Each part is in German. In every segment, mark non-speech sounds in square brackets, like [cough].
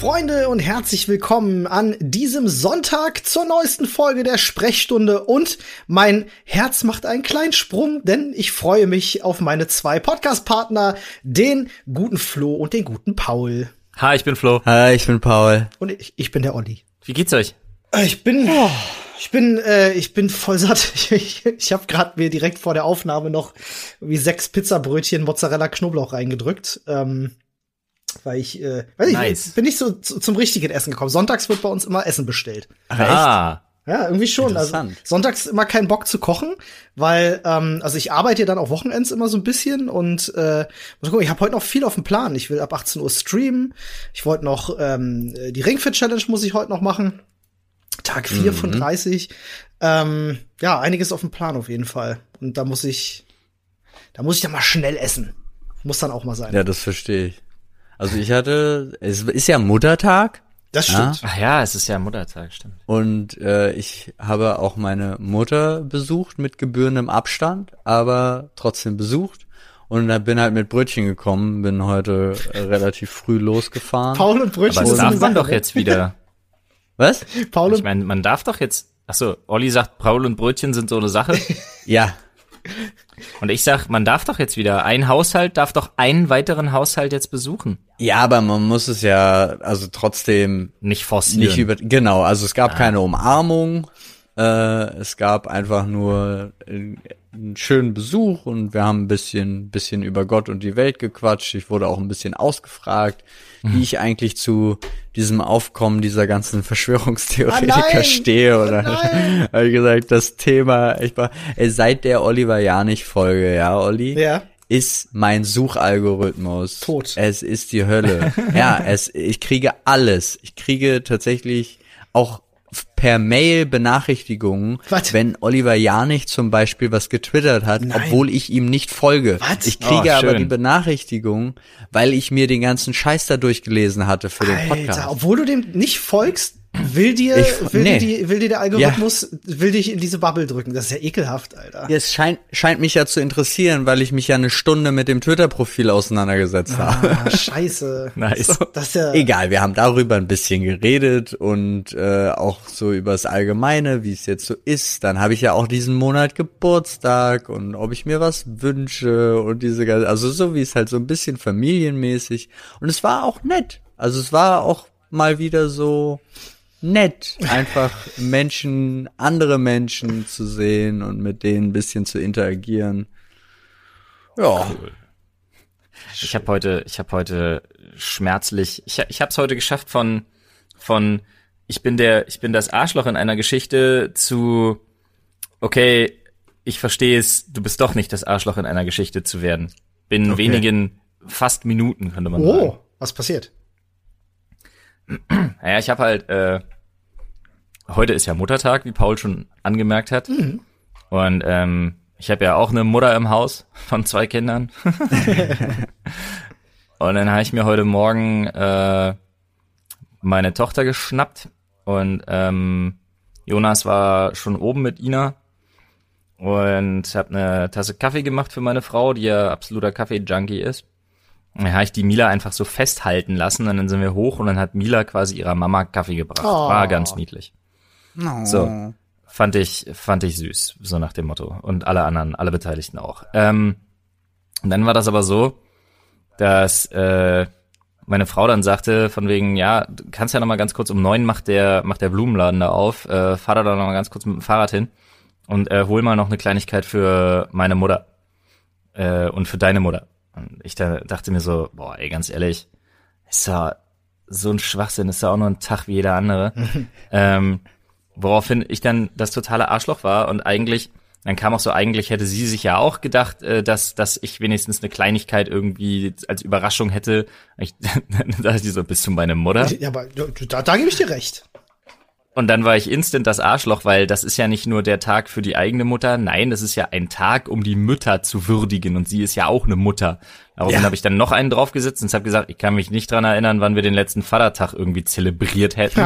Freunde und herzlich willkommen an diesem Sonntag zur neuesten Folge der Sprechstunde und mein Herz macht einen kleinen Sprung, denn ich freue mich auf meine zwei Podcast-Partner, den guten Flo und den guten Paul. Hi, ich bin Flo. Hi, ich bin Paul. Und ich, ich bin der Olli. Wie geht's euch? Äh, Ich bin, ich bin, äh, ich bin voll satt. [laughs] Ich, ich, ich habe gerade mir direkt vor der Aufnahme noch wie sechs Pizzabrötchen Mozzarella Knoblauch reingedrückt, ähm, weil ich, äh, weiß ich, Nice. bin nicht so zu, zum richtigen Essen gekommen. Sonntags wird bei uns immer Essen bestellt. Ah, Ja, irgendwie schon. Also sonntags immer keinen Bock zu kochen, weil ähm, also ich arbeite ja dann auch Wochenends immer so ein bisschen und äh, muss gucken, ich habe heute noch viel auf dem Plan. Ich will ab 18 Uhr streamen. Ich wollte noch ähm, die Ringfit Challenge muss ich heute noch machen. Tag 4 von 30. Ähm, ja, einiges auf dem Plan auf jeden Fall. Und da muss ich da muss ich dann mal schnell essen. Muss dann auch mal sein. Ja, das verstehe ich. Also ich hatte, es ist ja Muttertag Das Ja. stimmt. ach ja, es ist ja Muttertag, stimmt. und äh, ich habe auch meine Mutter besucht mit gebührendem Abstand, aber trotzdem besucht. Und da bin halt mit Brötchen gekommen, bin heute äh, relativ früh losgefahren. Paul und Brötchen Aber das darf man Sache, doch ne? jetzt wieder. [laughs] Was? Paul Ich und meine, man darf doch jetzt. Ach so, Olli sagt, Paul und Brötchen sind so eine Sache. [laughs] Ja, Und ich sag, man darf doch jetzt wieder. Ein Haushalt darf doch einen weiteren Haushalt jetzt besuchen. Ja, aber man muss es ja, also trotzdem Nicht forcieren. nicht über, genau, also es gab keine Umarmung, äh, es gab einfach nur äh, einen schönen Besuch und wir haben ein bisschen, bisschen über Gott und die Welt gequatscht. Ich wurde auch ein bisschen ausgefragt, wie ich eigentlich zu diesem Aufkommen dieser ganzen [laughs] Ah, Verschwörungstheoretiker nein! stehe. Oder nein! [laughs] habe ich gesagt, das Thema, ich war, ey, seit der Oliver Janich Folge, ja, Olli? Ja. Ist mein Suchalgorithmus Tot. Es ist die Hölle. [laughs] ja, es, ich kriege alles. Ich kriege tatsächlich auch per Mail Benachrichtigungen, Was? wenn Oliver Janich zum Beispiel was getwittert hat, Nein. obwohl ich ihm nicht folge. Was? Ich kriege Oh, aber die Benachrichtigung, weil ich mir den ganzen Scheiß da durchgelesen hatte für den Podcast. Alter, obwohl du dem nicht folgst, will dir, Ich- will, nee. dir die, will dir der Algorithmus, will dich in diese Bubble drücken. Das ist ja ekelhaft, Alter. Ja, es scheint, scheint mich ja zu interessieren, weil ich mich ja eine Stunde mit dem Twitter-Profil auseinandergesetzt habe. Ah, [laughs] scheiße. Nice. Das ist ja, Egal, wir haben darüber ein bisschen geredet und äh, auch so über das Allgemeine, wie es jetzt so ist. Dann habe ich ja auch diesen Monat Geburtstag und ob ich mir was wünsche und diese ganze, also so wie es halt so ein bisschen familienmäßig. Und es war auch nett. Also es war auch mal wieder so nett, einfach Menschen, andere Menschen zu sehen und mit denen ein bisschen zu interagieren. Ja. Ich habe heute, ich habe heute schmerzlich, ich, ich habe es heute geschafft von von ich bin der, ich bin das Arschloch in einer Geschichte zu okay, ich verstehe es, du bist doch nicht das Arschloch in einer Geschichte zu werden. Binnen Okay. wenigen fast Minuten könnte man sagen. oh, was passiert? Naja, ich habe halt, äh, heute ist ja Muttertag, wie Paul schon angemerkt hat. Und ähm, ich habe ja auch eine Mutter im Haus von zwei Kindern. [laughs] und dann habe ich mir heute Morgen äh, meine Tochter geschnappt und ähm, Jonas war schon oben mit Ina und habe eine Tasse Kaffee gemacht für meine Frau, die ja absoluter Kaffee-Junkie ist. Und dann habe ich die Mila einfach so festhalten lassen und dann sind wir hoch und dann hat Mila quasi ihrer Mama Kaffee gebracht. Oh. War ganz niedlich. Oh. So. Fand ich, fand ich süß, so nach dem Motto. Und alle anderen, alle Beteiligten auch. Ähm, und dann war das aber so, dass äh, meine Frau dann sagte, von wegen, ja, du kannst ja noch mal ganz kurz um neun macht der, macht der Blumenladen da auf, äh, fahr da doch noch mal ganz kurz mit dem Fahrrad hin und äh, hol mal noch eine Kleinigkeit für meine Mutter äh, und für deine Mutter. Und ich da, dachte mir so, boah, ey, ganz ehrlich, ist ja so ein Schwachsinn, ist ja auch nur ein Tag wie jeder andere. [laughs] ähm, woraufhin ich dann das totale Arschloch war und eigentlich, dann kam auch so, eigentlich hätte sie sich ja auch gedacht, äh, dass, dass ich wenigstens eine Kleinigkeit irgendwie als Überraschung hätte. Ich, [laughs] dann dachte ich so, bist du meine Mutter? Ja, aber da, da gebe ich dir recht. Und dann war ich instant das Arschloch, weil das ist ja nicht nur der Tag für die eigene Mutter, nein, das ist ja ein Tag, um die Mütter zu würdigen und sie ist ja auch eine Mutter. Daraufhin Ja. habe ich dann noch einen draufgesetzt und habe gesagt, ich kann mich nicht dran erinnern, wann wir den letzten Vatertag irgendwie zelebriert hätten.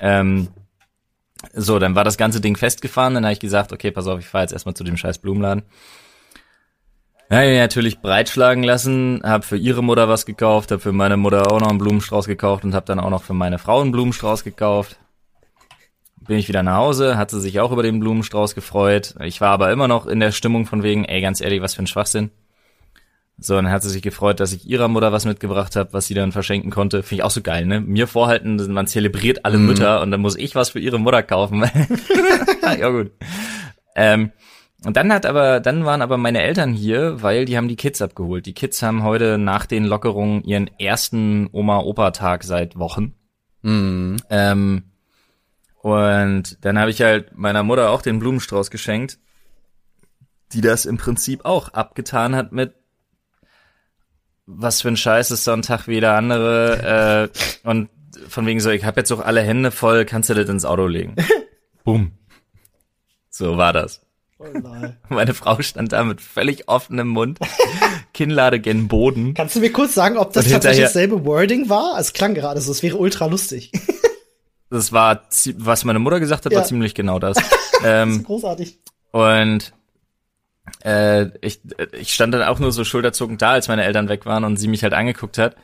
Ähm, so, dann war das ganze Ding festgefahren, dann habe ich gesagt, okay, pass auf, ich fahre jetzt erstmal zu dem scheiß Blumenladen. Ja, ja, natürlich breitschlagen lassen, hab für ihre Mutter was gekauft, hab für meine Mutter auch noch einen Blumenstrauß gekauft und hab dann auch noch für meine Frau einen Blumenstrauß gekauft. Bin ich wieder nach Hause, hat sie sich auch über den Blumenstrauß gefreut. Ich war aber immer noch in der Stimmung von wegen, ey, ganz ehrlich, was für ein Schwachsinn. So, dann hat sie sich gefreut, dass ich ihrer Mutter was mitgebracht habe, was sie dann verschenken konnte. Finde ich auch so geil, ne? Mir vorhalten, man zelebriert alle Mhm. Mütter und dann muss ich was für ihre Mutter kaufen. [laughs] ja, gut. Ähm, und dann hat aber, dann waren aber meine Eltern hier, weil die haben die Kids abgeholt. Die Kids haben heute nach den Lockerungen ihren ersten Oma-Opa-Tag seit Wochen. Mhm. Ähm, und dann habe ich halt meiner Mutter auch den Blumenstrauß geschenkt, die das im Prinzip auch abgetan hat mit was für ein Scheiß ist so ein Tag wie jeder andere äh, und von wegen so, ich habe jetzt auch alle Hände voll, kannst du das ins Auto legen? [laughs] Bumm. So war das. Oh nein. [laughs] Meine Frau stand da mit völlig offenem Mund, [laughs] Kinnlade gen Boden. Kannst du mir kurz sagen, ob das tatsächlich hinterher- dasselbe Wording war? Es klang gerade so, es wäre ultra lustig. Das war, was meine Mutter gesagt hat, war Ja. ziemlich genau das. ähm, Großartig. Und äh, ich, ich stand dann auch nur so schulterzuckend da, als meine Eltern weg waren und sie mich halt angeguckt hat.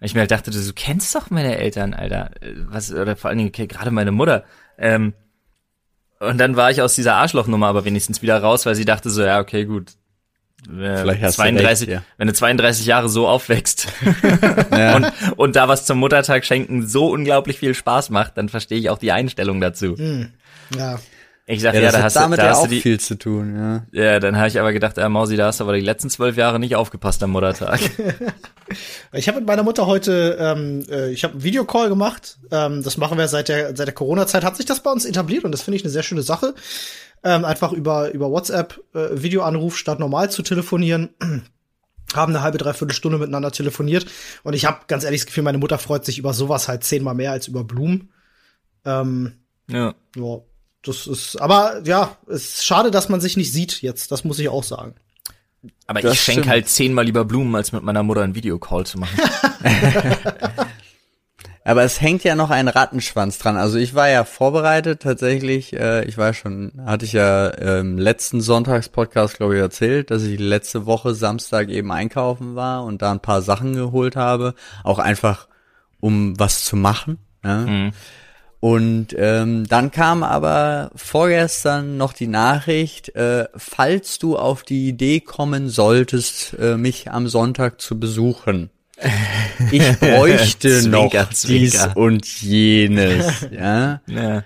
Und ich mir halt dachte, du kennst doch meine Eltern, Alter. Äh, Was, oder vor allen Dingen okay, gerade meine Mutter. Ähm, und dann war ich aus dieser Arschlochnummer aber wenigstens wieder raus, weil sie dachte so, ja, okay, gut. Äh, Vielleicht hast du 32, recht, ja. wenn du 32 Jahre so aufwächst [laughs] Ja. und, und da was zum Muttertag schenken so unglaublich viel Spaß macht, dann verstehe ich auch die Einstellung dazu. Ja. Ich sag, ja, ja, das da hat hast, du, damit da ja hast auch du die, viel zu tun, ja. ja, dann habe ich aber gedacht, äh, Mausi, da hast du aber die letzten zwölf Jahre nicht aufgepasst am Muttertag. [laughs] Ich habe mit meiner Mutter heute, ähm, äh, ich habe einen Videocall gemacht. Ähm, das machen wir seit der seit der Corona-Zeit. Hat sich das bei uns etabliert und das finde ich eine sehr schöne Sache. Ähm, einfach über über WhatsApp äh, Videoanruf statt normal zu telefonieren. [clears throat] haben eine halbe dreiviertel Stunde miteinander telefoniert und ich habe ganz ehrlich das Gefühl, meine Mutter freut sich über sowas halt zehnmal mehr als über Blumen. Ähm, ja. ja, das ist, aber ja, es ist schade, dass man sich nicht sieht jetzt. Das muss ich auch sagen. Aber Das ich schenke halt zehnmal lieber Blumen, als mit meiner Mutter einen Videocall zu machen. [laughs] Aber es hängt ja noch ein Rattenschwanz dran. Also ich war ja vorbereitet tatsächlich. Äh, ich war schon, hatte ich ja im letzten Sonntagspodcast, glaube ich, erzählt, dass ich letzte Woche Samstag eben einkaufen war und da ein paar Sachen geholt habe. Auch einfach, um was zu machen. Ja? Mhm. Und ähm, dann kam aber vorgestern noch die Nachricht, äh, falls du auf die Idee kommen solltest, äh, mich am Sonntag zu besuchen. [laughs] Ich bräuchte Zwinker, noch Zwinker. dies und jenes. [laughs] Ja. Ja.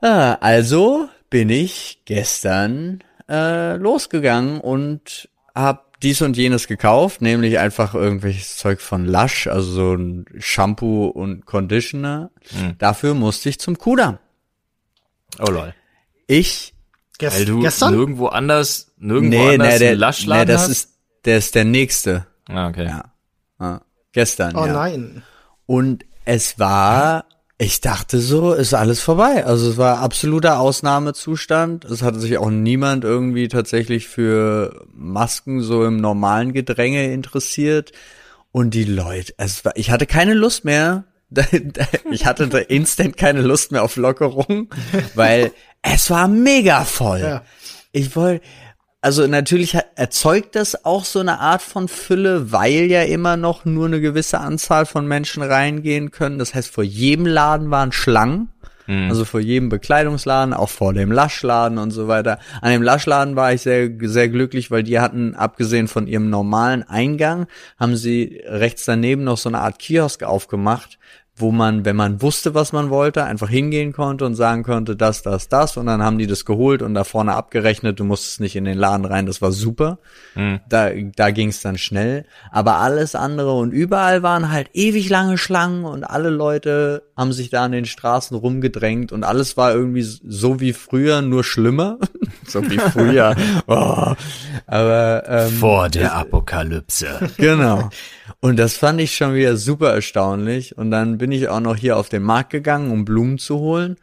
Ah, also bin ich gestern äh, losgegangen und hab dies und jenes gekauft, nämlich einfach irgendwelches Zeug von Lush, also so ein Shampoo und Conditioner. Mhm. Dafür musste ich zum Kudamm. Oh lol. Ich Gest Weil du gestern? nirgendwo anders, nirgendwo nee, anders nee, der, einen nee, Luschladen das hast? ist der ist der nächste. ah, okay. Ja. ja. Gestern, Oh ja. nein. Und es war, ich dachte so, ist alles vorbei. Also es war absoluter Ausnahmezustand. Es hatte sich auch niemand irgendwie tatsächlich für Masken so im normalen Gedränge interessiert. Und die Leute, es war, ich hatte keine Lust mehr. [laughs] Ich hatte da instant keine Lust mehr auf Lockerung, weil es war mega voll. Ja. Ich wollte, also natürlich erzeugt das auch so eine Art von Fülle, weil ja immer noch nur eine gewisse Anzahl von Menschen reingehen können. Das heißt, vor jedem Laden waren Schlangen. Also vor jedem Bekleidungsladen, auch vor dem Laschladen und so weiter. An dem Laschladen war ich sehr, sehr glücklich, weil die hatten, abgesehen von ihrem normalen Eingang, haben sie rechts daneben noch so eine Art Kiosk aufgemacht, wo man, wenn man wusste, was man wollte, einfach hingehen konnte und sagen konnte, das, das, das. Und dann haben die das geholt und da vorne abgerechnet. Du musstest nicht in den Laden rein. Das war super. Da, da ging es dann schnell. Aber alles andere und überall waren halt ewig lange Schlangen und alle Leute haben sich da an den Straßen rumgedrängt und alles war irgendwie so wie früher, nur schlimmer. [laughs] so wie früher. [laughs] Oh. Aber ähm, Vor der Apokalypse. Genau. Und das fand ich schon wieder super erstaunlich. Und dann bin ich auch noch hier auf den Markt gegangen, um Blumen zu holen.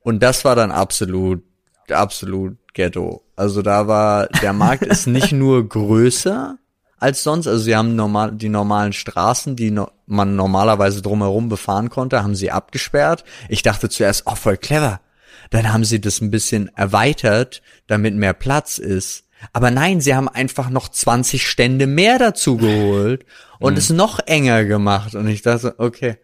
Und das war dann absolut, absolut Ghetto. Also da war, der Markt ist [laughs] nicht nur größer als sonst. Also sie haben normal, die normalen Straßen, die no, man normalerweise drumherum befahren konnte, haben sie abgesperrt. Ich dachte zuerst, oh, voll clever. Dann haben sie das ein bisschen erweitert, damit mehr Platz ist. Aber nein, sie haben einfach noch 20 Stände mehr dazu geholt und Mhm. es noch enger gemacht. Und ich dachte, okay,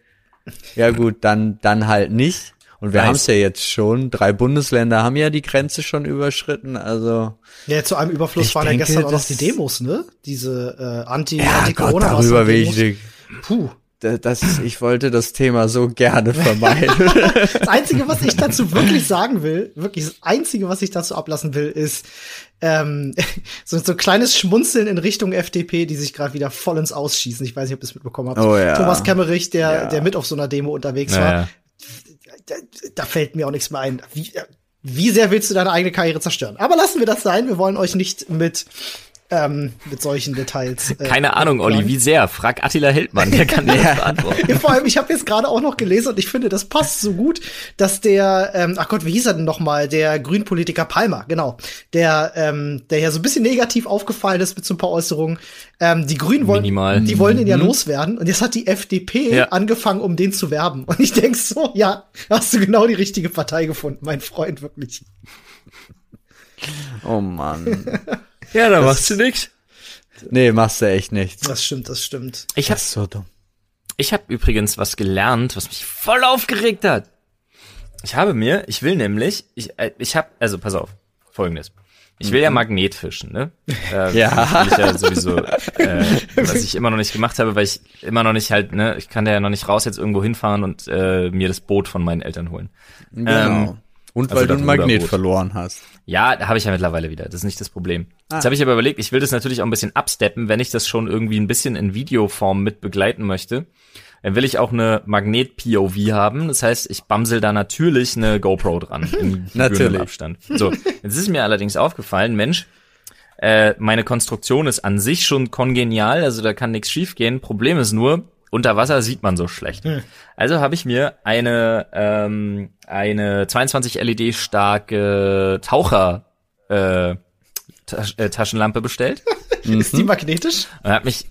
ja gut, dann, dann halt nicht. Und wir haben es ja jetzt schon. Drei Bundesländer haben ja die Grenze schon überschritten. Also Ja, zu einem Überfluss waren denke, ja gestern auch noch die Demos, ne? Diese äh, anti ja, anti Gott, corona darüber will. Puh. Da- Das, ich wollte das Thema so gerne vermeiden. [laughs] Das Einzige, was ich dazu wirklich sagen will, wirklich das Einzige, was ich dazu ablassen will, ist ähm, [laughs] so, so ein kleines Schmunzeln in Richtung FDP, die sich gerade wieder voll ins Ausschießen. Ich weiß nicht, ob ihr es mitbekommen habt. Oh ja. Thomas Kemmerich, der, Ja. der mit auf so einer Demo unterwegs war, Naja. da, da fällt mir auch nichts mehr ein. Wie, wie sehr willst du deine eigene Karriere zerstören? Aber lassen wir das sein. Wir wollen euch nicht mit ähm, mit solchen Details. äh, Keine Ahnung, Olli, wie sehr? Frag Attila Hildmann, der kann dir das [laughs] beantworten. Ja, vor allem, ich habe jetzt gerade auch noch gelesen und ich finde, das passt so gut, dass der, ähm, ach Gott, wie hieß er denn noch mal, der Grünpolitiker Palmer, genau, der, ähm, der ja so ein bisschen negativ aufgefallen ist mit so ein paar Äußerungen. Ähm, die Grünen wollen, Minimal. die wollen ihn ja loswerden und jetzt hat die FDP Ja. angefangen, um den zu werben. Und ich denk so, ja, hast du genau die richtige Partei gefunden, mein Freund, wirklich. oh Mann. [laughs] Ja, da machst du nix. Nee, machst du echt nichts. Das stimmt, das stimmt. Ich hab, Das ist so dumm. ich hab übrigens was gelernt, was mich voll aufgeregt hat. Ich habe mir, ich will nämlich, ich, äh, ich hab, also pass auf, folgendes. Ich will ja Magnetfischen, ne? [laughs] Äh, Ja. Ich ja sowieso, äh, [laughs] was ich immer noch nicht gemacht habe, weil ich immer noch nicht halt, ne, ich kann da ja noch nicht raus jetzt irgendwo hinfahren und äh, mir das Boot von meinen Eltern holen. Genau. Ähm, Und also weil du das ein Magnet verloren hast. Ja, da habe ich ja mittlerweile wieder. Das ist nicht das Problem. Jetzt habe ich aber überlegt, ich will das natürlich auch ein bisschen absteppen, wenn ich das schon irgendwie ein bisschen in Videoform mit begleiten möchte. Dann will ich auch eine Magnet-POV haben. Das heißt, ich bamsel da natürlich eine GoPro dran. [laughs] In Natürlich. Abstand. So, jetzt ist mir allerdings aufgefallen, Mensch, äh, meine Konstruktion ist an sich schon kongenial, also da kann nichts schiefgehen. Problem ist nur, unter Wasser sieht man so schlecht. Also habe ich mir eine ähm, eine 22 LED starke Taucher äh, Tasch äh, Taschenlampe bestellt [laughs] Ist die magnetisch? und hat mich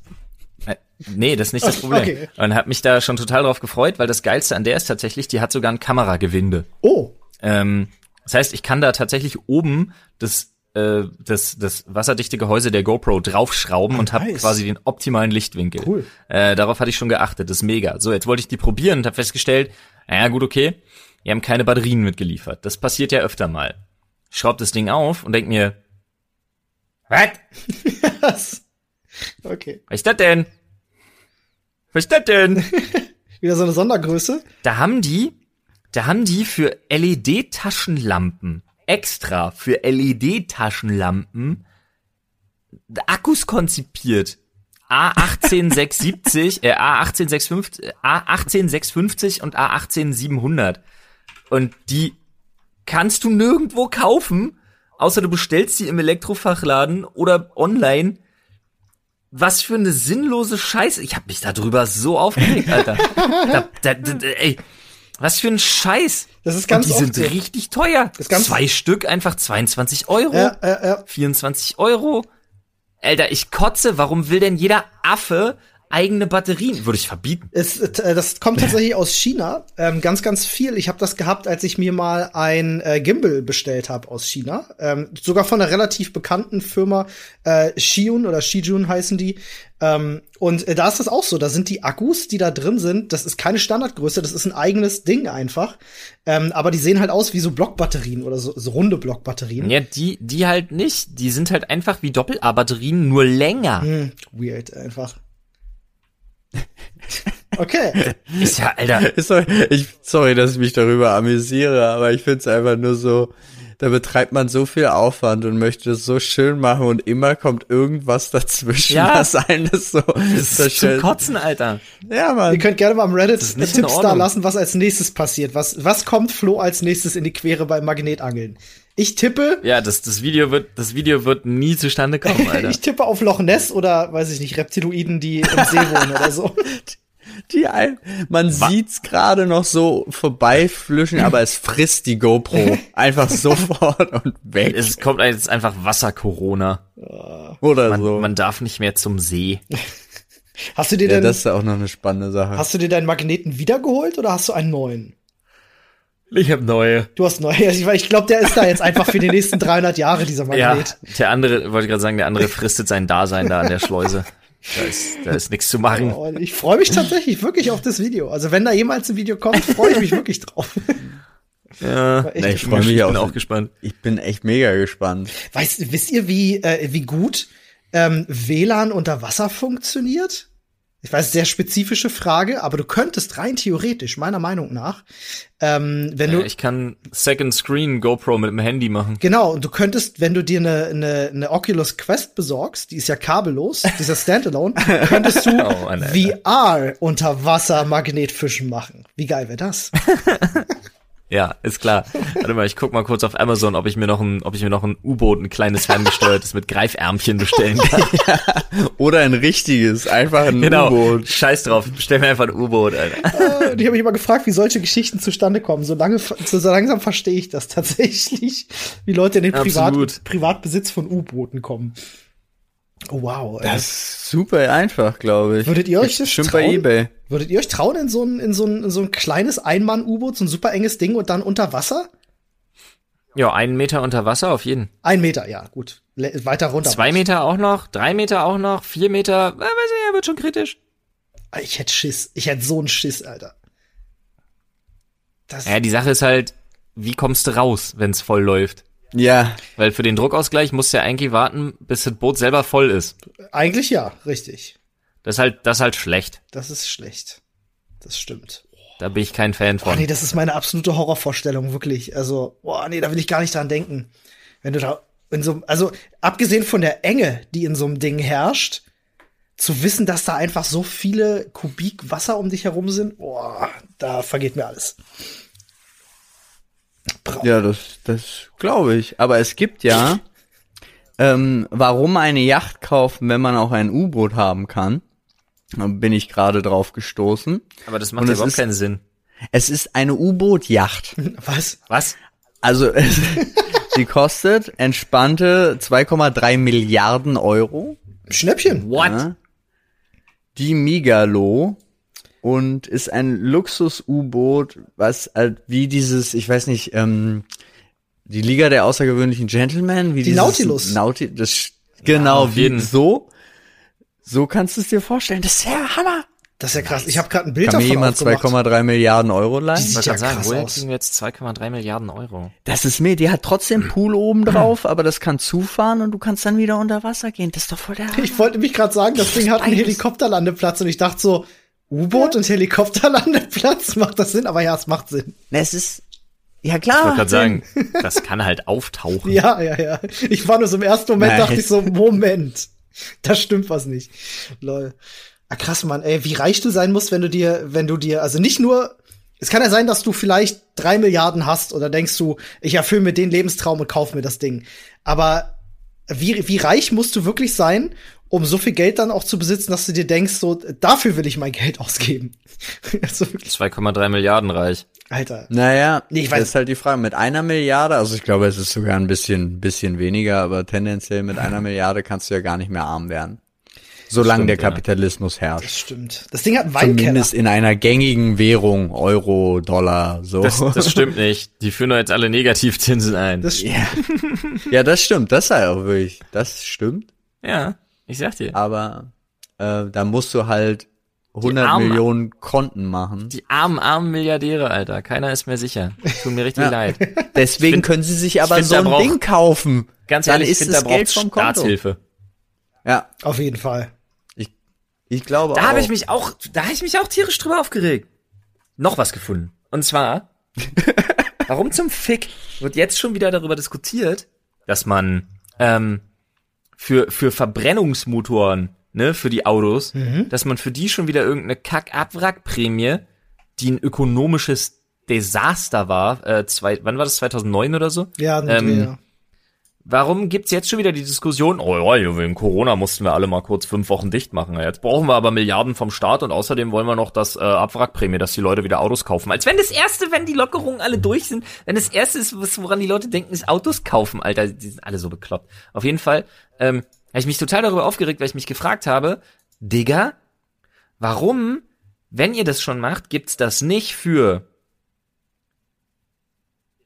äh, Nee, das ist nicht das Problem. Okay. Und hat mich da schon total drauf gefreut, weil das Geilste an der ist tatsächlich, die hat sogar ein Kameragewinde. Oh. Ähm, das heißt, ich kann da tatsächlich oben das äh, das, das wasserdichte Gehäuse der GoPro draufschrauben und habe nice. quasi den optimalen Lichtwinkel. Cool. Äh, darauf hatte ich schon geachtet, das ist mega. So, jetzt wollte ich die probieren und habe festgestellt, naja gut, okay, die haben keine Batterien mitgeliefert. Das passiert ja öfter mal. Ich schraub das Ding auf und denk mir, was? Was? Okay. Was ist das denn? Was ist das denn? [laughs] Wieder so eine Sondergröße. Da haben die, da haben die für LED-Taschenlampen extra für LED-Taschenlampen Akkus konzipiert. A18670, äh, A18650, A18650 und A18700. Und die kannst du nirgendwo kaufen, außer du bestellst sie im Elektrofachladen oder online. Was für eine sinnlose Scheiße. Ich hab mich darüber so aufgeregt, Alter. [laughs] da, da, da, ey, was für ein Scheiß. Das ist ganz Und die sind so. richtig teuer. ist ganz- Zwei Stück einfach 22 Euro. Ja, ja, ja. 24 Euro. Alter, ich kotze. Warum will denn jeder Affe eigene Batterien? Würde ich verbieten. Es, äh, das kommt tatsächlich aus China. Ähm, ganz, ganz viel. Ich habe das gehabt, als ich mir mal ein äh, Gimbal bestellt habe aus China. Ähm, sogar von einer relativ bekannten Firma, äh, Xiun oder Shijun heißen die. Ähm, und äh, da ist das auch so. Da sind die Akkus, die da drin sind, das ist keine Standardgröße, das ist ein eigenes Ding einfach. Ähm, aber die sehen halt aus wie so Blockbatterien oder so, so runde Blockbatterien. Ja, die, die halt nicht. Die sind halt einfach wie Doppel-A-Batterien, nur länger. Hm, weird einfach. [laughs] Okay. Ist ja, Alter. Ist doch- Ich, sorry, dass ich mich darüber amüsiere, aber ich find's einfach nur so, da betreibt man so viel Aufwand und möchte es so schön machen und immer kommt irgendwas dazwischen, Ja. was einen das so Das ist zum Kotzen, Alter. Ja, Ihr Mann. könnt gerne mal am Reddit Tipps da lassen, was als nächstes passiert. Was, was kommt Flo als nächstes in die Quere beim Magnetangeln? Ich tippe, Ja, das, das Video wird, das Video wird nie zustande kommen, [laughs] Alter. ich tippe auf Loch Ness oder, weiß ich nicht, Reptiloiden, die im See wohnen oder so. [laughs] Die ein, man sieht's gerade noch so vorbeiflüschen, aber es frisst die GoPro [laughs] einfach sofort und weg es kommt jetzt einfach Wasser-Corona. oder Man, so. man darf nicht mehr zum See. [laughs] Hast du dir ja, denn, das ist auch noch eine spannende Sache. hast du dir deinen Magneten wiedergeholt oder hast du einen neuen? Ich habe neue. Du hast neue. [laughs] Ich, ich glaube, der ist da jetzt einfach für die nächsten 300 Jahre, dieser Magnet. Ja, der andere, wollte ich gerade sagen, der andere fristet sein Dasein da an der Schleuse. Da ist, da ist nichts zu machen. Und ich freue mich tatsächlich wirklich auf das Video. Also wenn da jemals ein Video kommt, freue ich mich wirklich drauf. Ja, Na, ich freue mich ich bin auch. auch gespannt. Ich bin echt mega gespannt. Weißt, wisst ihr, wie, äh, wie gut ähm, WLAN unter Wasser funktioniert? Ich weiß, sehr spezifische Frage, aber du könntest rein theoretisch, meiner Meinung nach, ähm, wenn du, Äh, Ich kann Second Screen GoPro mit dem Handy machen. genau, und du könntest, wenn du dir eine, eine, eine Oculus Quest besorgst, die ist ja kabellos, dieser Standalone, [laughs] könntest du Oh. VR unter Wasser Magnetfischen machen. Wie geil wäre das? [laughs] Ja, ist klar. Warte mal, ich guck mal kurz auf Amazon, ob ich mir noch ein, ob ich mir noch ein U-Boot, ein kleines ferngesteuertes mit Greifärmchen bestellen kann. [laughs] Oder ein richtiges, einfach ein genau. U-Boot. Scheiß drauf, bestell mir einfach ein U-Boot, Alter. Und ich habe mich immer gefragt, wie solche Geschichten zustande kommen. So, lange, so langsam verstehe ich das tatsächlich, wie Leute in den Privat. Privatbesitz von U-Booten kommen. Oh, wow. ey. Das ist super einfach, glaube ich. Würdet ihr euch das Bestimmt bei trauen? eBay. Würdet ihr euch trauen in so ein, in so ein, in so ein kleines Einmann-U-Boot, so ein super enges Ding und dann unter Wasser? Ja, einen Meter unter Wasser auf jeden. Ein Meter, ja, gut. Le weiter runter. Zwei Meter auch noch, drei Meter auch noch, vier Meter, äh, weiß ich, ja, wird schon kritisch. Ich hätte Schiss. Ich hätte so einen Schiss, Alter. Das, Ja, die Sache ist halt, wie kommst du raus, wenn's voll läuft? Ja, Weil für den Druckausgleich musst du ja eigentlich warten, bis das Boot selber voll ist. eigentlich ja, richtig. Das ist halt, das ist halt schlecht. Das ist schlecht. Das stimmt. Da bin ich kein Fan Oh von. nee, das ist meine absolute Horrorvorstellung, wirklich. Also, boah, nee, da will ich gar nicht dran denken. Wenn du da in so, also abgesehen von der Enge, die in so einem Ding herrscht, zu wissen, dass da einfach so viele Kubik Wasser um dich herum sind, boah, da vergeht mir alles. Bra ja, das, das glaube ich. Aber es gibt ja, ähm, warum eine Yacht kaufen, wenn man auch ein U-Boot haben kann. Da bin ich gerade drauf gestoßen. Aber das macht ja überhaupt ist- keinen Sinn. Es ist eine U-Boot-Yacht. [laughs] Was? Was? Also, es, [laughs] die kostet entspannte 2,3 Milliarden Euro. Schnäppchen. What? Ja. Die Migalo und ist ein Luxus-U-Boot, was halt wie dieses, ich weiß nicht, ähm, die Liga der außergewöhnlichen Gentlemen, wie Die dieses Nautilus. Nauti das genau auf wie jeden. so. So kannst du es dir vorstellen. Das ist ja Hammer. Das ist ja krass. Ich habe gerade ein Bild Kann mir davon jemand aufgemacht. 2,3 Milliarden Euro leihen? Die Sieht ja sagen, krass woher aus. kriegen wir jetzt 2,3 Milliarden Euro? Das ist mir, die hat trotzdem Pool oben drauf, aber das kann zufahren und du kannst dann wieder unter Wasser gehen. Das ist doch voll der Hammer. Ich wollte mich gerade sagen, das Ding hat einen. Helikopterlandeplatz und ich dachte so, U-Boot und Helikopterlandeplatz, [laughs] macht das Sinn? Aber ja, es macht Sinn. Na, Es ist, ja Ich klar. wollte gerade sagen, [laughs] das kann halt auftauchen. Ja, ja, ja. Ich war nur so im ersten Moment, Nein. dachte ich so, Moment, da stimmt was nicht. Lol. Ah, krass, Mann, ey, wie reich du sein musst, wenn du dir, wenn du dir, also nicht nur, es kann ja sein, dass du vielleicht drei Milliarden hast oder denkst du, ich erfülle mir den Lebenstraum und kauf mir das Ding. Aber wie, wie reich musst du wirklich sein, um so viel Geld dann auch zu besitzen, dass du dir denkst, so, dafür will ich mein Geld ausgeben. [laughs] also wirklich, 2,3 Milliarden reich. Alter. Naja, Nee, ich weiß- das ist halt die Frage. Mit einer Milliarde, also ich glaube, es ist sogar ein bisschen, bisschen weniger, aber tendenziell mit einer [laughs] Milliarde kannst du ja gar nicht mehr arm werden. Solange Stimmt, der ja. Das Kapitalismus herrscht. stimmt. Das Ding hat einen Weinkeller. Zumindest in einer gängigen Währung, Euro, Dollar, so. Das, das [laughs] stimmt nicht. Die führen doch jetzt alle Negativzinsen ein. Das stimmt. ja. ja, das stimmt. Das sei auch wirklich, das stimmt. ja, ich sag dir. Aber äh, da musst du halt 100 armen- Millionen Konten machen. Die armen, armen Milliardäre, Alter. Keiner ist mir sicher. Tut mir richtig Ja. leid. Deswegen find- können sie sich aber find, so da ein braucht- Ding kaufen. Ganz Dann ehrlich, ich ist finde, das da Geld vom Konto. Staatshilfe. Ja, Auf jeden Fall. ich, ich glaube Da auch. habe ich mich auch, da habe ich mich auch tierisch drüber aufgeregt. Noch was gefunden. Und zwar, [laughs] warum zum Fick wird jetzt schon wieder darüber diskutiert, dass man ähm, für für Verbrennungsmotoren, ne, für die Autos, dass man für die schon wieder irgendeine Kack-Abwrackprämie, die ein ökonomisches Desaster war, äh, zwei, wann war das 2009 oder so? Ja, Ähm, ja. Warum gibt's jetzt schon wieder die Diskussion, oh ja, wegen Corona mussten wir alle mal kurz fünf Wochen dicht machen. Jetzt brauchen wir aber Milliarden vom Staat und außerdem wollen wir noch das äh, Abwrackprämie, dass die Leute wieder Autos kaufen. Als wenn das Erste, wenn die Lockerungen alle durch sind, wenn das Erste ist, woran die Leute denken, ist Autos kaufen. Alter, die sind alle so bekloppt. Auf jeden Fall ähm, habe ich mich total darüber aufgeregt, weil ich mich gefragt habe, Digga, warum, wenn ihr das schon macht, gibt's das nicht für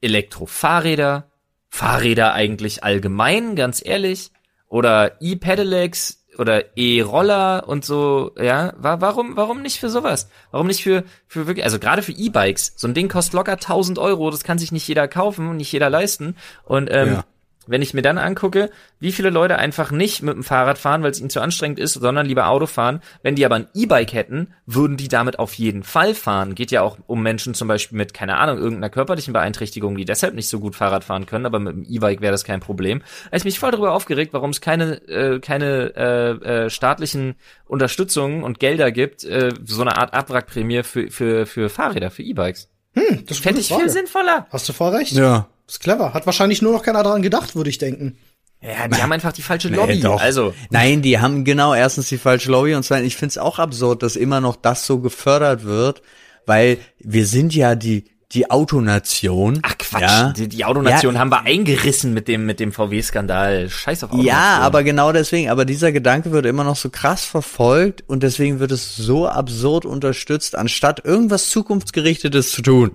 Elektrofahrräder, Fahrräder eigentlich allgemein, ganz ehrlich, oder E-Pedelecs oder E-Roller und so, ja, war, warum, warum nicht für sowas? Warum nicht für, für wirklich, also gerade für E-Bikes, so ein Ding kostet locker 1000 Euro, das kann sich nicht jeder kaufen, nicht jeder leisten und ähm, Ja. Wenn ich mir dann angucke, wie viele Leute einfach nicht mit dem Fahrrad fahren, weil es ihnen zu anstrengend ist, sondern lieber Auto fahren, wenn die aber ein E-Bike hätten, würden die damit auf jeden Fall fahren. Geht ja auch um Menschen zum Beispiel mit, keine Ahnung, irgendeiner körperlichen Beeinträchtigung, die deshalb nicht so gut Fahrrad fahren können, aber mit dem E-Bike wäre das kein Problem. Da ich mich voll darüber aufgeregt, warum es keine, äh, keine äh, äh, staatlichen Unterstützungen und Gelder gibt, äh, so eine Art Abwrackprämie für, für, für Fahrräder, für E-Bikes. Das ist eine Fände ich viel Frage. sinnvoller. Hast du voll recht. Ja. Ist clever. Hat wahrscheinlich nur noch keiner daran gedacht, würde ich denken. Ja, die haben einfach die falsche Nee, Lobby. doch. Also, Nein, die haben genau erstens die falsche Lobby und zweitens, ich find's auch absurd, dass immer noch das so gefördert wird, weil wir sind ja die, die Autonation. Ach Quatsch, Ja, die, die Autonation Ja. haben wir eingerissen mit dem mit dem VW-Skandal. Scheiß auf Autonation. Ja, aber genau deswegen, aber dieser Gedanke wird immer noch so krass verfolgt und deswegen wird es so absurd unterstützt, anstatt irgendwas zukunftsgerichtetes zu tun.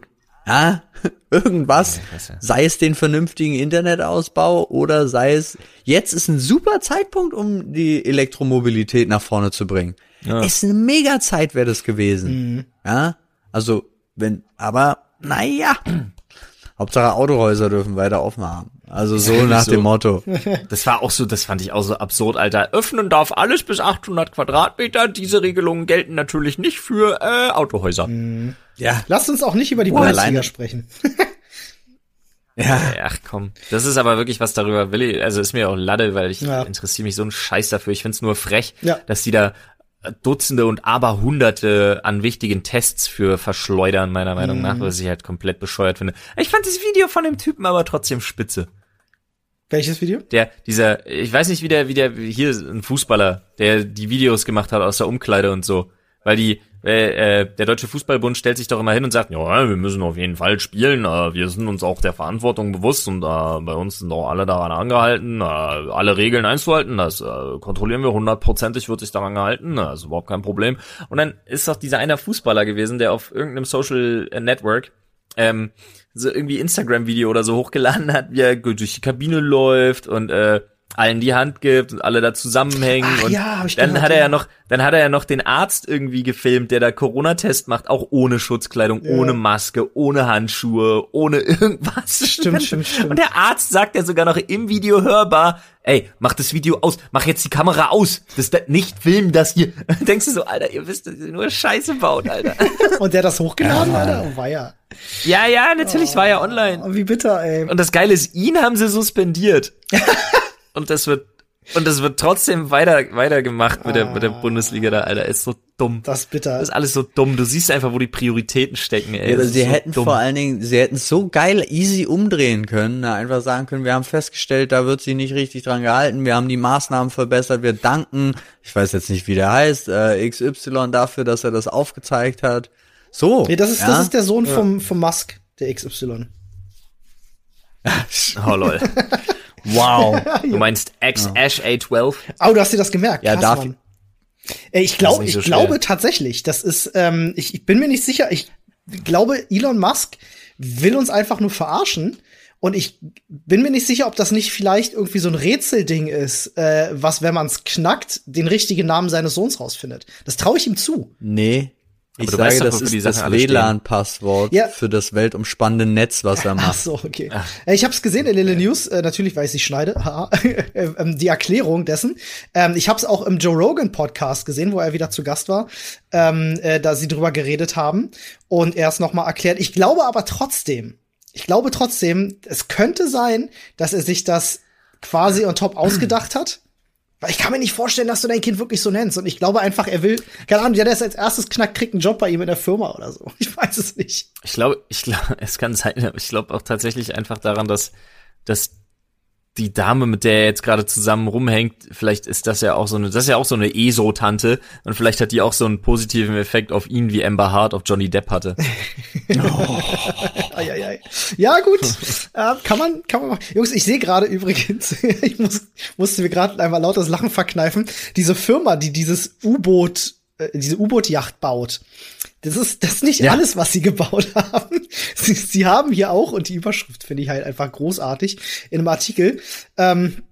Ja, [laughs] irgendwas, sei es den vernünftigen Internetausbau oder sei es, jetzt ist ein super Zeitpunkt, um die Elektromobilität nach vorne zu bringen. Ist eine mega Zeit wäre das gewesen. Ja, also, wenn, aber, naja. [clears throat] Hauptsache Autohäuser dürfen weiter offen haben. Also so wirklich nach so. dem Motto. [laughs] Das war auch so, das fand ich auch so absurd, Alter. Öffnen darf alles bis 800 Quadratmeter. Diese Regelungen gelten natürlich nicht für äh, Autohäuser. Ja. Lasst uns auch nicht über die Bundesliga sprechen. [laughs] Ja. Ach komm, das ist aber wirklich was darüber will ich, also ist mir auch Lade, weil ich Ja. interessiere mich so einen Scheiß dafür. Ich find's nur frech, Ja. dass die da Dutzende und Aberhunderte an wichtigen Tests für verschleudern, meiner Meinung nach, was ich halt komplett bescheuert finde. Ich fand das Video von dem Typen aber trotzdem spitze. Welches Video? der, dieser, ich weiß nicht, wie der, wie der, hier ist ein Fußballer, der die Videos gemacht hat aus der Umkleide und so. Weil die, äh, äh, der Deutsche Fußballbund stellt sich doch immer hin und sagt, ja, wir müssen auf jeden Fall spielen, äh, wir sind uns auch der Verantwortung bewusst und äh, bei uns sind auch alle daran angehalten, äh, alle Regeln einzuhalten, das äh, kontrollieren wir hundertprozentig, wird sich daran gehalten, äh, ist überhaupt kein Problem. Und dann ist doch dieser eine Fußballer gewesen, der auf irgendeinem Social Network ähm, so irgendwie Instagram-Video oder so hochgeladen hat, wie er durch die Kabine läuft und äh, allen die Hand gibt und alle da zusammenhängen Ach und ja, hab ich dann gehört, hat er ja ja. noch dann hat er ja noch den Arzt irgendwie gefilmt, der da Corona-Test macht, auch ohne Schutzkleidung, Ja. ohne Maske, ohne Handschuhe, ohne [laughs] irgendwas. Stimmt, stimmt, stimmt. Und der Arzt sagt ja sogar noch im Video hörbar, ey, mach das Video aus, mach jetzt die Kamera aus, das da, nicht filmen das hier. [laughs] Denkst du so, Alter, ihr wisst, dass ihr nur Scheiße baut, Alter. [laughs] Und der das hochgeladen hat? Oh, weia. ja, ja, natürlich es war ja online. Oh, wie bitter, ey. Und das Geile ist, ihn haben sie suspendiert. Und das wird und das wird trotzdem weiter weitergemacht mit der mit der Bundesliga da, Alter, ist so dumm. Das ist bitter. Das ist alles so dumm. Du siehst einfach, wo die Prioritäten stecken, ey. Ja, sie so hätten dumm. vor allen Dingen, sie hätten so geil easy umdrehen können, na, einfach sagen können, wir haben festgestellt, da wird sich nicht richtig dran gehalten, wir haben die Maßnahmen verbessert, wir danken, ich weiß jetzt nicht, wie der heißt, äh, XY dafür, dass er das aufgezeigt hat. So. nee, das ist, ja? das ist der Sohn vom, vom Musk, der XY. [laughs] Oh lol. [laughs] Wow. [laughs] Du meinst X Ash A12? Oh, du hast dir das gemerkt. Ja, Krass, darf- Mann. Ich glaube, nicht ich so glaube tatsächlich, das ist, ähm, ich, ich bin mir nicht sicher, ich glaube, Elon Musk will uns einfach nur verarschen. Und ich bin mir nicht sicher, ob das nicht vielleicht irgendwie so ein Rätselding ist, äh, was, wenn man es knackt, den richtigen Namen seines Sohns rausfindet. Das traue ich ihm zu. Nee. Ich du sage, doch, das ist das. WLAN-Passwort Ja. für das weltumspannende Netz, was er [laughs] Ach macht. so, okay. Äh, Ich habe es gesehen in den News, äh, natürlich, weil ich sie schneide, haha, [laughs] ähm, die Erklärung dessen. Ähm, ich habe es auch im Joe Rogan Podcast gesehen, wo er wieder zu Gast war, ähm, äh, da sie drüber geredet haben und er es noch mal erklärt. Ich glaube aber trotzdem, ich glaube trotzdem, es könnte sein, dass er sich das quasi on top ausgedacht hat. Weil ich kann mir nicht vorstellen, dass du dein Kind wirklich so nennst. Und ich glaube einfach, er will, keine Ahnung, der, es als erstes knackt, kriegt einen Job bei ihm in der Firma oder so. [laughs] Ich weiß es nicht. Ich glaube, ich glaube, [laughs] es kann sein, ich glaube auch tatsächlich einfach daran, dass, dass die Dame, mit der er jetzt gerade zusammen rumhängt, vielleicht ist das ja auch so eine, das ist ja auch so eine ESO-Tante und vielleicht hat die auch so einen positiven Effekt auf ihn, wie Amber Hart auf Johnny Depp hatte. [laughs] Eieiei. Ja, gut. äh, kann man, kann man machen. Jungs, ich sehe gerade übrigens, [laughs] ich muss, musste mir gerade einmal lautes Lachen verkneifen, diese Firma, die dieses U-Boot äh, diese U-Boot-Yacht baut. Das ist, das ist nicht Ja. alles, was sie gebaut [laughs] haben. Sie, sie haben hier auch, und die Überschrift finde ich halt einfach großartig, in einem Artikel, ähm,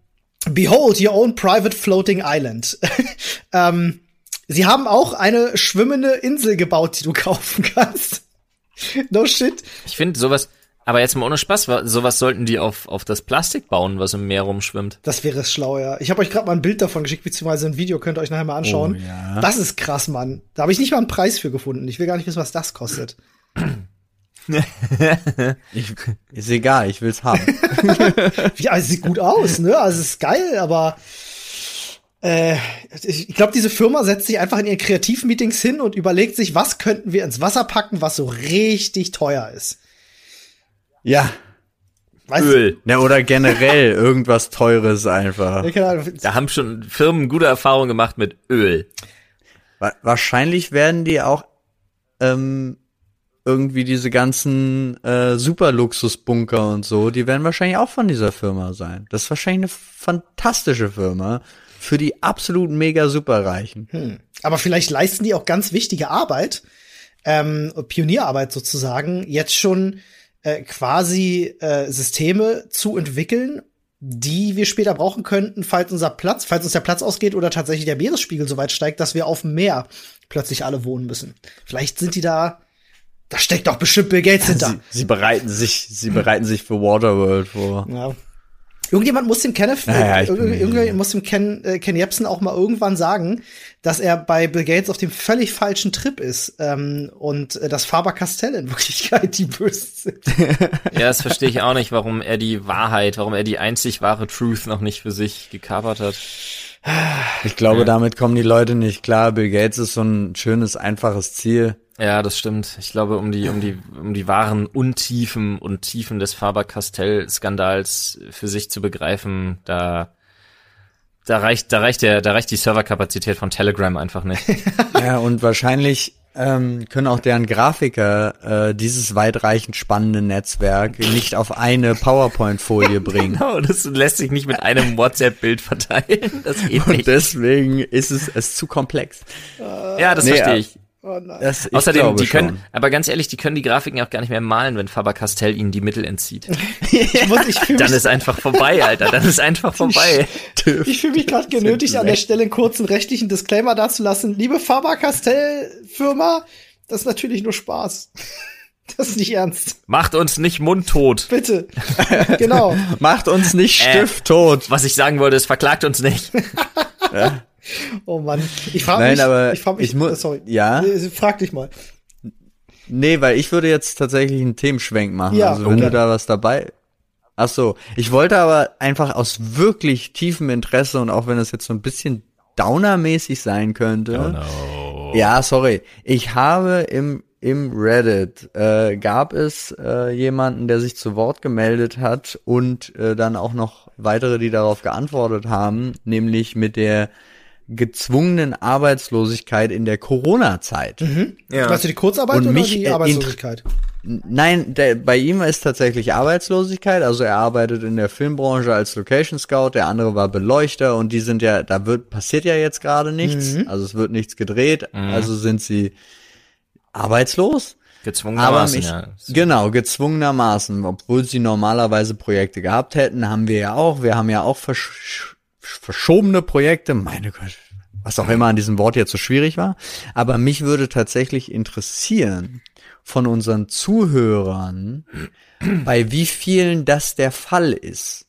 Behold your own private floating island. [laughs] ähm, sie haben auch eine schwimmende Insel gebaut, die du [laughs] kaufen kannst. no shit. Ich finde sowas, aber jetzt mal ohne Spaß, wa- sowas sollten die auf, auf das Plastik bauen, was im Meer rumschwimmt. Das wäre schlau, ja. Ich habe euch gerade mal ein Bild davon geschickt, beziehungsweise ein Video, könnt ihr euch nachher mal anschauen. Oh, ja. Das ist krass, Mann. Da habe ich nicht mal einen Preis für gefunden. Ich will gar nicht wissen, was das kostet. [laughs] Ich, ist egal, ich will's haben. [laughs] Ja, es sieht gut aus, ne? Also es ist geil, aber äh, ich glaube, diese Firma setzt sich einfach in ihren Kreativmeetings hin und überlegt sich, was könnten wir ins Wasser packen, was so richtig teuer ist. Ja. Weißt Öl. Ja, oder generell irgendwas Teures einfach. Du? Keine Ahnung. Da haben schon Firmen gute Erfahrungen gemacht mit Öl. Wa wahrscheinlich werden die auch ähm, irgendwie diese ganzen äh, Superluxusbunker und so, die werden wahrscheinlich auch von dieser Firma sein. Das ist wahrscheinlich eine fantastische Firma für die absolut mega superreichen. Aber vielleicht leisten die auch ganz wichtige Arbeit, ähm, Pionierarbeit sozusagen, jetzt schon äh, quasi äh, Systeme zu entwickeln, die wir später brauchen könnten, falls unser Platz, falls uns der Platz ausgeht oder tatsächlich der Meeresspiegel so weit steigt, dass wir auf dem Meer plötzlich alle wohnen müssen. Vielleicht sind die da, da steckt doch bestimmt Bill Gates hinter. Sie, sie bereiten sich, sie bereiten sich für Waterworld vor. Ja. Irgendjemand muss dem Kenneth, Naja, äh, irgendjemand muss dem Ken, äh, Ken Jebsen auch mal irgendwann sagen, dass er bei Bill Gates auf dem völlig falschen Trip ist ähm, und äh, dass Faber-Castell in Wirklichkeit die Bösen sind. [laughs] Ja, das verstehe ich auch nicht, warum er die Wahrheit, warum er die einzig wahre Truth noch nicht für sich gekapert hat. Ich glaube, damit kommen die Leute nicht klar. Bill Gates ist so ein schönes, einfaches Ziel. Ja, das stimmt. Ich glaube, um die, um die, um die wahren Untiefen und Tiefen des Faber-Castell-Skandals für sich zu begreifen, da, da reicht, da reicht der, da reicht die Serverkapazität von Telegram einfach nicht. [laughs] Ja, und wahrscheinlich ähm, können auch deren Grafiker äh, dieses weitreichend spannende Netzwerk nicht auf eine PowerPoint-Folie [laughs] bringen. Genau, das lässt sich nicht mit einem WhatsApp-Bild verteilen. Das geht Und nicht. deswegen ist es, es zu komplex. Ja, das Nee, verstehe äh, ich. Oh nein. Das, Außerdem, die können, schon. aber ganz ehrlich, die können die Grafiken auch gar nicht mehr malen, wenn Faber-Castell ihnen die Mittel entzieht. [laughs] Ich, muss, ich fühle Dann ist einfach vorbei, Alter. Dann ist einfach vorbei. ich fühl mich gerade [laughs] genötigt, an der Stelle einen kurzen rechtlichen Disclaimer dazulassen. Liebe Faber-Castell-Firma, das ist natürlich nur Spaß. [laughs] Das ist nicht ernst. Macht uns nicht mundtot. Bitte. genau. Macht uns nicht Äh. Stift tot. Was ich sagen wollte, ist, verklagt uns nicht. Oh Mann. Ich frage Nein, mich, aber ich frage mich, ich mu- äh, sorry. Ja? Äh, Frag dich mal. Nee, weil ich würde jetzt tatsächlich einen Themenschwenk machen. Ja, also wenn okay. du da was dabei. Ach so, ich wollte aber einfach aus wirklich tiefem Interesse und auch wenn es jetzt so ein bisschen downermäßig sein könnte. Ja, sorry. Ich habe im im Reddit äh, gab es äh, jemanden, der sich zu Wort gemeldet hat und äh, dann auch noch weitere, die darauf geantwortet haben, nämlich mit der gezwungenen Arbeitslosigkeit in der Corona-Zeit. Ja. Weißt du die Kurzarbeit Und oder mich, die Arbeitslosigkeit? Nein, der, bei ihm ist tatsächlich Arbeitslosigkeit. Also er arbeitet in der Filmbranche als Location Scout. Der andere war Beleuchter und die sind ja, da wird passiert ja jetzt gerade nichts. Also es wird nichts gedreht. Also sind sie arbeitslos. Aber Gezwungenermaßen, mich, ja. genau, gezwungenermaßen, obwohl sie normalerweise Projekte gehabt hätten, haben wir ja auch, wir haben ja auch versch verschobene Projekte, meine Gott, was auch immer an diesem Wort jetzt so schwierig war. Aber mich würde tatsächlich interessieren von unseren Zuhörern, bei wie vielen das der Fall ist.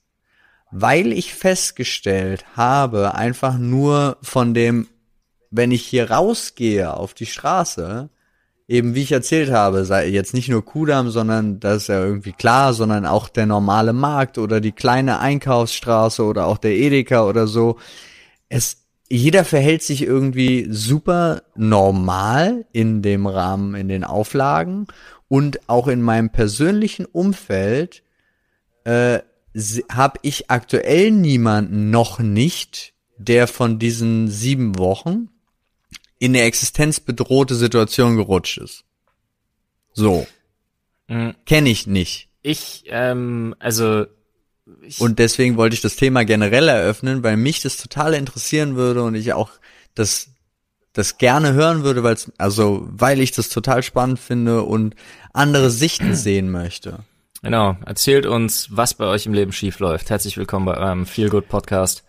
Weil ich festgestellt habe, einfach nur von dem, wenn ich hier rausgehe auf die Straße, eben wie ich erzählt habe, sei jetzt nicht nur Kudam, sondern das ist ja irgendwie klar, sondern auch der normale Markt oder die kleine Einkaufsstraße oder auch der Edeka oder so. Es, jeder verhält sich irgendwie super normal in dem Rahmen, in den Auflagen und auch in meinem persönlichen Umfeld äh, habe ich aktuell niemanden noch nicht, der von diesen sieben Wochen in eine existenzbedrohte Situation gerutscht ist. So. Mhm. Kenne ich nicht. Ich, ähm, also, ich, Und deswegen wollte ich das Thema generell eröffnen, weil mich das total interessieren würde und ich auch das das gerne hören würde, weil also weil ich das total spannend finde und andere Sichten [clears throat] sehen möchte. Genau, erzählt uns, was bei euch im Leben schief läuft. Herzlich willkommen bei eurem Feel Good Podcast.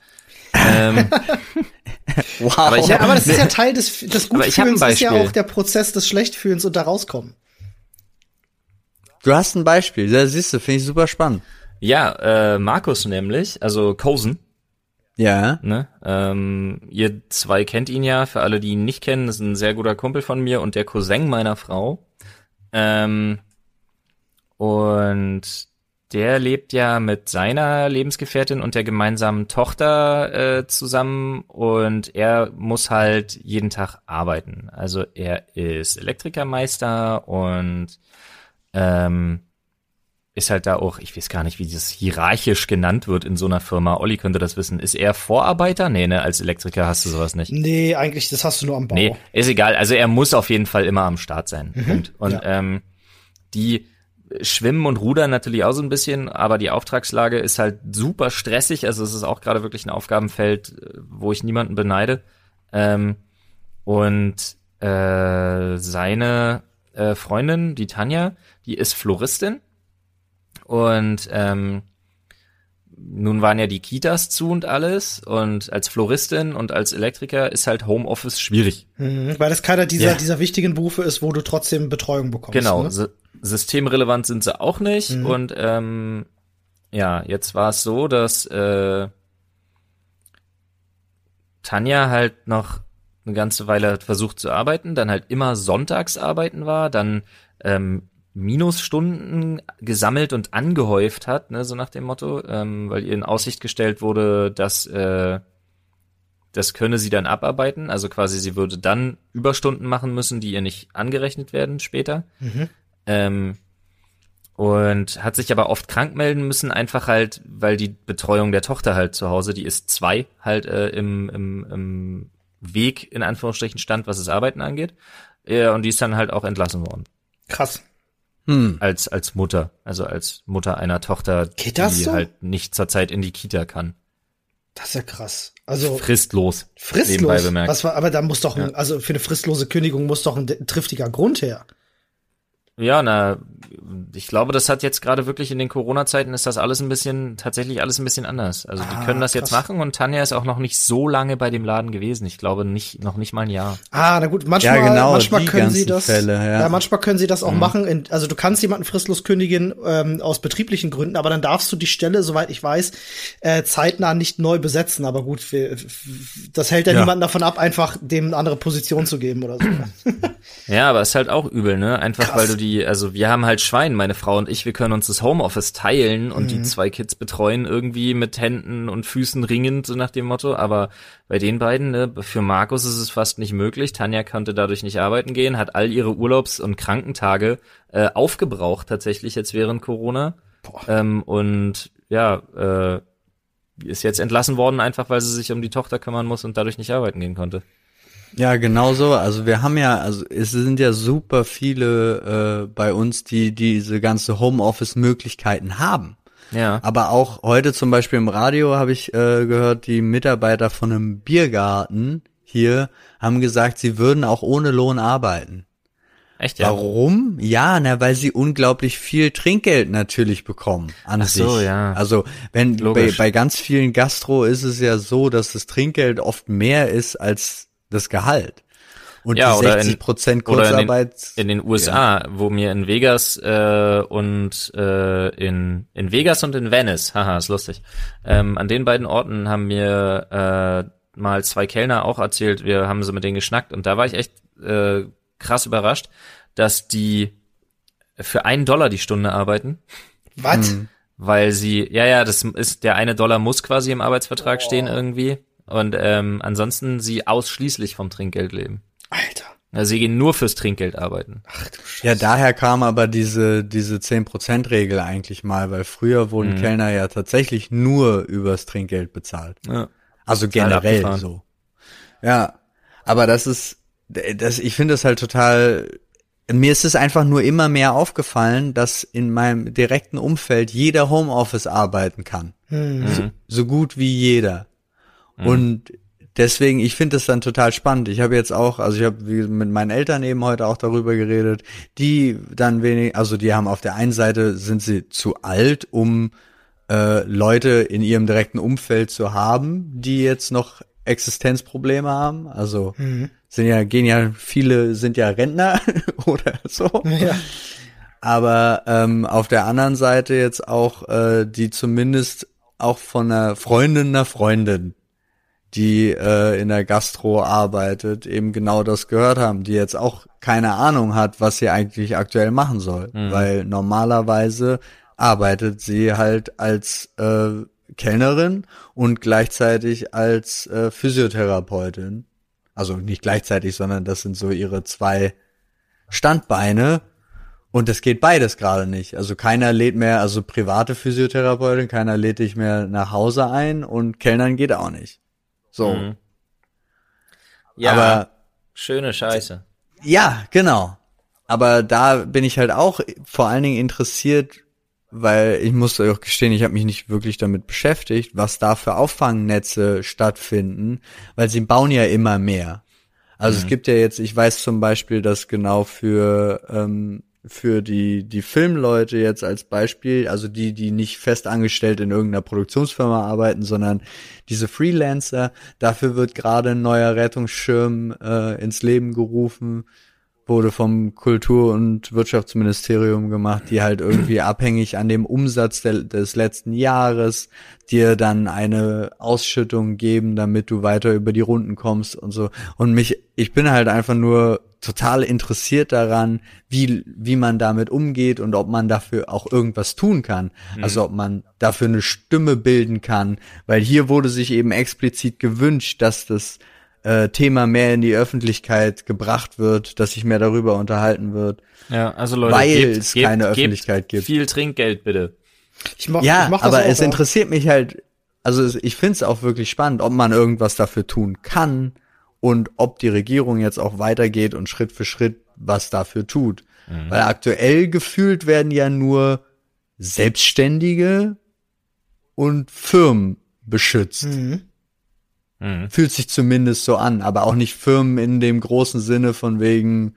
Ähm, [laughs] wow. Aber, ich ja, aber das ist ja Teil des, des Gutfühlens, ist ja auch der Prozess des Schlechtfühlens und da rauskommen. Du hast ein Beispiel, da siehst du, finde ich super spannend. Ja, äh, Markus nämlich, also Cosen. Ja. Ne? Ähm, ihr zwei kennt ihn ja, für alle, die ihn nicht kennen, ist ein sehr guter Kumpel von mir und der Cousin meiner Frau. Ähm, und der lebt ja mit seiner Lebensgefährtin und der gemeinsamen Tochter äh, zusammen und er muss halt jeden Tag arbeiten. Also er ist Elektrikermeister und ähm, ist halt da auch, ich weiß gar nicht, wie das hierarchisch genannt wird in so einer Firma. Olli könnte das wissen. Ist er Vorarbeiter? Nee, ne, als Elektriker hast du sowas nicht. Nee, eigentlich, das hast du nur am Bau. Nee, ist egal. Also er muss auf jeden Fall immer am Start sein. Mhm. Und ja. ähm, die schwimmen und rudern natürlich auch so ein bisschen, aber die Auftragslage ist halt super stressig. Also es ist auch gerade wirklich ein Aufgabenfeld, wo ich niemanden beneide. Ähm, und äh, seine äh, Freundin, die Tanja, die ist Floristin und ähm, nun waren ja die Kitas zu und alles und als Floristin und als Elektriker ist halt Homeoffice schwierig. Mhm, weil das keiner dieser, ja. dieser wichtigen Berufe ist, wo du trotzdem Betreuung bekommst. Genau, ne? Systemrelevant sind sie auch nicht mhm. und ähm, ja, jetzt war es so, dass äh, Tanja halt noch eine ganze Weile versucht zu arbeiten, dann halt immer sonntags arbeiten war, dann ähm, Minusstunden gesammelt und angehäuft hat, ne, so nach dem Motto, ähm, weil ihr in Aussicht gestellt wurde, dass äh, das könne sie dann abarbeiten, also quasi sie würde dann Überstunden machen müssen, die ihr nicht angerechnet werden später. Mhm. Ähm, und hat sich aber oft krank melden müssen, einfach halt, weil die Betreuung der Tochter halt zu Hause, die ist zwei, halt äh, im, im, im Weg in Anführungsstrichen stand, was das Arbeiten angeht. Ja, und die ist dann halt auch entlassen worden. Krass. Hm. Als, als Mutter, also als Mutter einer Tochter, Geht das die so? halt nicht zur Zeit in die Kita kann. Das ist ja krass. Also fristlos. Fristlos. Was war, aber da muss doch, ein, ja. also für eine fristlose Kündigung muss doch ein triftiger Grund her. Ja, na, ich glaube, das hat jetzt gerade wirklich in den Corona-Zeiten ist das alles ein bisschen, tatsächlich alles ein bisschen anders. Also die ah, können das krass. jetzt machen und Tanja ist auch noch nicht so lange bei dem Laden gewesen. Ich glaube nicht, noch nicht mal ein Jahr. Ah, na gut, manchmal, ja, genau, manchmal können sie das, Fälle, ja. ja. manchmal können sie das auch mhm. machen. In, also du kannst jemanden fristlos kündigen ähm, aus betrieblichen Gründen, aber dann darfst du die Stelle, soweit ich weiß, äh, zeitnah nicht neu besetzen. Aber gut, wir, das hält ja, ja niemanden davon ab, einfach dem eine andere Position zu geben oder so. [laughs] ja, aber ist halt auch übel, ne? Einfach krass. weil du die, also wir haben halt Schwein, meine Frau und ich, wir können uns das Homeoffice teilen und mhm. die zwei Kids betreuen irgendwie mit Händen und Füßen ringend, so nach dem Motto. Aber bei den beiden, ne, für Markus ist es fast nicht möglich. Tanja konnte dadurch nicht arbeiten gehen, hat all ihre Urlaubs- und Krankentage äh, aufgebraucht tatsächlich jetzt während Corona. Ähm, und ja, äh, ist jetzt entlassen worden, einfach weil sie sich um die Tochter kümmern muss und dadurch nicht arbeiten gehen konnte. Ja, genau so. Also wir haben ja, also es sind ja super viele äh, bei uns, die diese ganze Homeoffice-Möglichkeiten haben. Ja. Aber auch heute zum Beispiel im Radio habe ich äh, gehört, die Mitarbeiter von einem Biergarten hier haben gesagt, sie würden auch ohne Lohn arbeiten. Echt, ja? Warum? Ja, na, weil sie unglaublich viel Trinkgeld natürlich bekommen an Ach sich. so, ja. Also, wenn bei, bei ganz vielen Gastro ist es ja so, dass das Trinkgeld oft mehr ist als das Gehalt. Und ja, die 60 Prozent Kurzarbeit. In den, in den, USA, ja. wo mir in Vegas äh, und äh, in, in Vegas und in Venice, [laughs] haha, ist lustig. Ähm, an den beiden Orten haben mir äh, mal zwei Kellner auch erzählt, wir haben so mit denen geschnackt und da war ich echt äh, krass überrascht, dass die für einen Dollar die Stunde arbeiten. Was? Hm. Weil sie, ja, ja, das ist, der eine Dollar muss quasi im Arbeitsvertrag oh. stehen irgendwie. Und ähm, ansonsten sie ausschließlich vom Trinkgeld leben. Alter. Also sie gehen nur fürs Trinkgeld arbeiten. Ach du Scheiße. Ja, daher kam aber diese, diese 10%-Regel eigentlich mal, weil früher wurden mhm. Kellner ja tatsächlich nur übers Trinkgeld bezahlt. Ja. Also generell so. Ja, aber das ist, das, ich finde das halt total, mir ist es einfach nur immer mehr aufgefallen, dass in meinem direkten Umfeld jeder Homeoffice arbeiten kann. Mhm. So, so gut wie jeder. Mhm. Und deswegen, ich finde das dann total spannend. Ich habe jetzt auch, also ich habe mit meinen Eltern eben heute auch darüber geredet, die dann wenig, also die haben auf der einen Seite sind sie zu alt, um äh, Leute in ihrem direkten Umfeld zu haben, die jetzt noch Existenzprobleme haben. Also mhm. sind ja, gehen ja, viele sind ja Rentner [laughs] oder so. Ja. Aber ähm, auf der anderen Seite jetzt auch, äh, die zumindest auch von einer Freundin einer Freundin, die äh, in der Gastro arbeitet, eben genau das gehört haben, die jetzt auch keine Ahnung hat, was sie eigentlich aktuell machen soll. Mhm. Weil normalerweise arbeitet sie halt als äh, Kellnerin und gleichzeitig als äh, Physiotherapeutin. Also nicht gleichzeitig, sondern das sind so ihre zwei Standbeine. Und es geht beides gerade nicht. Also keiner lädt mehr, also private Physiotherapeutin, keiner lädt dich mehr nach Hause ein und Kellnern geht auch nicht. So. Mhm. Ja, aber schöne Scheiße. Ja, genau. Aber da bin ich halt auch vor allen Dingen interessiert, weil ich muss euch auch gestehen, ich habe mich nicht wirklich damit beschäftigt, was da für Auffangnetze stattfinden, weil sie bauen ja immer mehr. Also mhm. es gibt ja jetzt, ich weiß zum Beispiel, dass genau für ähm, für die die Filmleute jetzt als Beispiel, also die die nicht fest angestellt in irgendeiner Produktionsfirma arbeiten, sondern diese Freelancer, dafür wird gerade ein neuer Rettungsschirm äh, ins Leben gerufen wurde vom Kultur- und Wirtschaftsministerium gemacht, die halt irgendwie [clears throat] abhängig an dem Umsatz de des letzten Jahres dir dann eine Ausschüttung geben, damit du weiter über die Runden kommst und so. Und mich, ich bin halt einfach nur total interessiert daran, wie, wie man damit umgeht und ob man dafür auch irgendwas tun kann. Mhm. Also ob man dafür eine Stimme bilden kann, weil hier wurde sich eben explizit gewünscht, dass das äh, Thema mehr in die Öffentlichkeit gebracht wird, dass sich mehr darüber unterhalten wird. Ja, also Leute, weil gebt, es gebt, keine Öffentlichkeit gibt. Viel Trinkgeld bitte. Ich mach, ja, ich mach aber es interessiert mich halt, also ich finde es auch wirklich spannend, ob man irgendwas dafür tun kann und ob die Regierung jetzt auch weitergeht und Schritt für Schritt was dafür tut. Mhm. Weil aktuell gefühlt werden ja nur Selbstständige und Firmen beschützt. Mhm. Mhm. Fühlt sich zumindest so an, aber auch nicht Firmen in dem großen Sinne von wegen,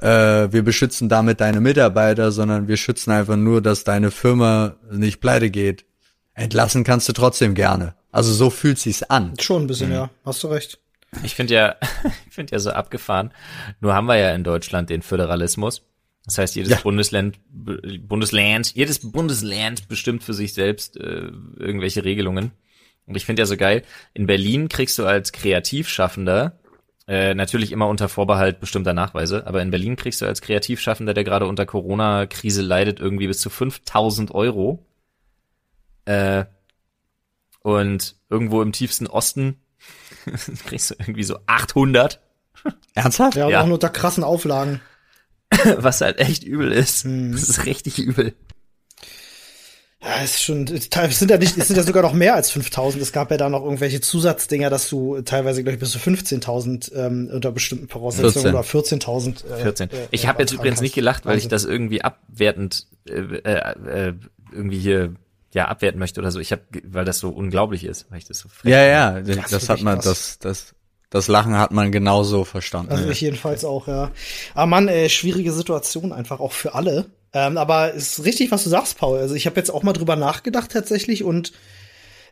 äh, wir beschützen damit deine Mitarbeiter, sondern wir schützen einfach nur, dass deine Firma nicht pleite geht. Entlassen kannst du trotzdem gerne. Also so fühlt sich's an. Schon ein bisschen, mhm. ja. Hast du recht. Ich finde ja, [laughs] ich finde ja so abgefahren. Nur haben wir ja in Deutschland den Föderalismus. Das heißt, jedes ja. Bundesland, Bundesland, jedes Bundesland bestimmt für sich selbst äh, irgendwelche Regelungen. Und ich finde ja so geil, in Berlin kriegst du als Kreativschaffender, äh, natürlich immer unter Vorbehalt bestimmter Nachweise, aber in Berlin kriegst du als Kreativschaffender, der gerade unter Corona-Krise leidet, irgendwie bis zu 5000 Euro. Äh, und irgendwo im tiefsten Osten [laughs] kriegst du irgendwie so 800. [laughs] Ernsthaft? Ja, ja. auch nur unter krassen Auflagen. [laughs] Was halt echt übel ist. Hm. Das ist richtig übel. Ja, ist schon, es sind ja nicht, es sind ja sogar noch mehr als 5000. Es gab ja da noch irgendwelche Zusatzdinger, dass du teilweise, glaube ich, bis zu 15.000 ähm, unter bestimmten Voraussetzungen 14. oder 14.000. Äh, 14. Äh, ich habe jetzt übrigens nicht gelacht, weil ich das irgendwie abwertend äh, äh, äh, irgendwie hier ja abwerten möchte oder so. Ich habe, weil das so unglaublich ist, weil ich das so. Ja, ja, das, das hat man, das, das das Lachen hat man genauso verstanden. Also ich jedenfalls auch, ja. Aber Mann, äh, schwierige Situation einfach auch für alle. Ähm, aber ist richtig, was du sagst, Paul. Also ich habe jetzt auch mal drüber nachgedacht tatsächlich und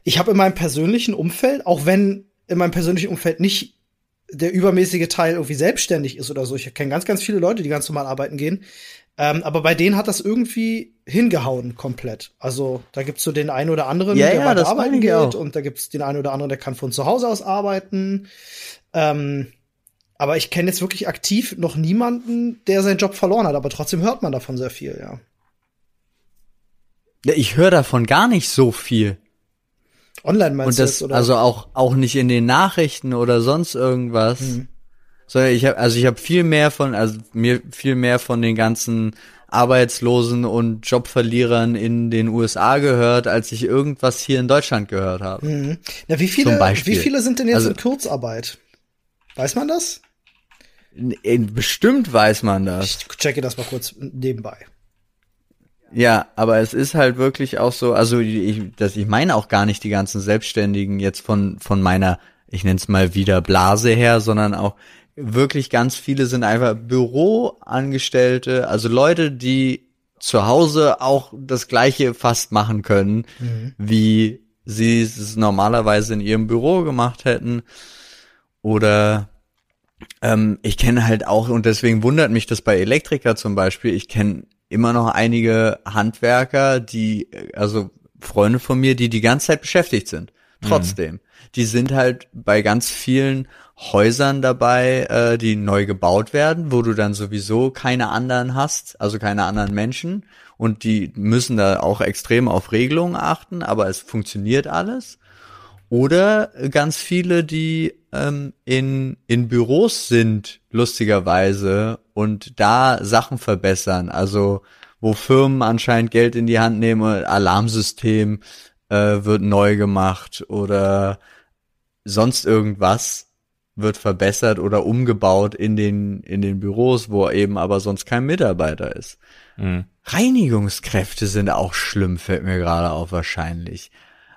ich habe in meinem persönlichen Umfeld, auch wenn in meinem persönlichen Umfeld nicht der übermäßige Teil irgendwie selbstständig ist oder so. Ich kenne ganz, ganz viele Leute, die ganz normal arbeiten gehen. Ähm, aber bei denen hat das irgendwie hingehauen komplett. Also da gibt's so den einen oder anderen, ja, der ja, weiter arbeiten geht auch. und da gibt's den einen oder anderen, der kann von zu Hause aus arbeiten. Ähm, aber ich kenne jetzt wirklich aktiv noch niemanden, der seinen Job verloren hat, aber trotzdem hört man davon sehr viel, ja. Ja, ich höre davon gar nicht so viel. Online meinst Und das, du, oder? Also auch, auch nicht in den Nachrichten oder sonst irgendwas. Mhm sondern ich habe also ich habe viel mehr von also mir viel mehr von den ganzen Arbeitslosen und Jobverlierern in den USA gehört, als ich irgendwas hier in Deutschland gehört habe. Mhm. Na, wie viele wie viele sind denn jetzt also, in Kurzarbeit? Weiß man das? Bestimmt weiß man das. Ich checke das mal kurz nebenbei. Ja, aber es ist halt wirklich auch so, also ich, das, ich meine auch gar nicht die ganzen Selbstständigen jetzt von, von meiner ich nenne es mal wieder Blase her, sondern auch wirklich ganz viele sind einfach Büroangestellte, also Leute, die zu Hause auch das gleiche fast machen können, mhm. wie sie es normalerweise in ihrem Büro gemacht hätten. Oder ähm, ich kenne halt auch, und deswegen wundert mich das bei Elektriker zum Beispiel, ich kenne immer noch einige Handwerker, die, also Freunde von mir, die die ganze Zeit beschäftigt sind. Mhm. Trotzdem. Mhm. Die sind halt bei ganz vielen Häusern dabei, äh, die neu gebaut werden, wo du dann sowieso keine anderen hast, also keine anderen Menschen. Und die müssen da auch extrem auf Regelungen achten, aber es funktioniert alles. Oder ganz viele, die ähm, in, in Büros sind, lustigerweise, und da Sachen verbessern. Also wo Firmen anscheinend Geld in die Hand nehmen, Alarmsystem äh, wird neu gemacht oder sonst irgendwas wird verbessert oder umgebaut in den, in den Büros, wo eben aber sonst kein Mitarbeiter ist. Mhm. Reinigungskräfte sind auch schlimm, fällt mir gerade auf wahrscheinlich.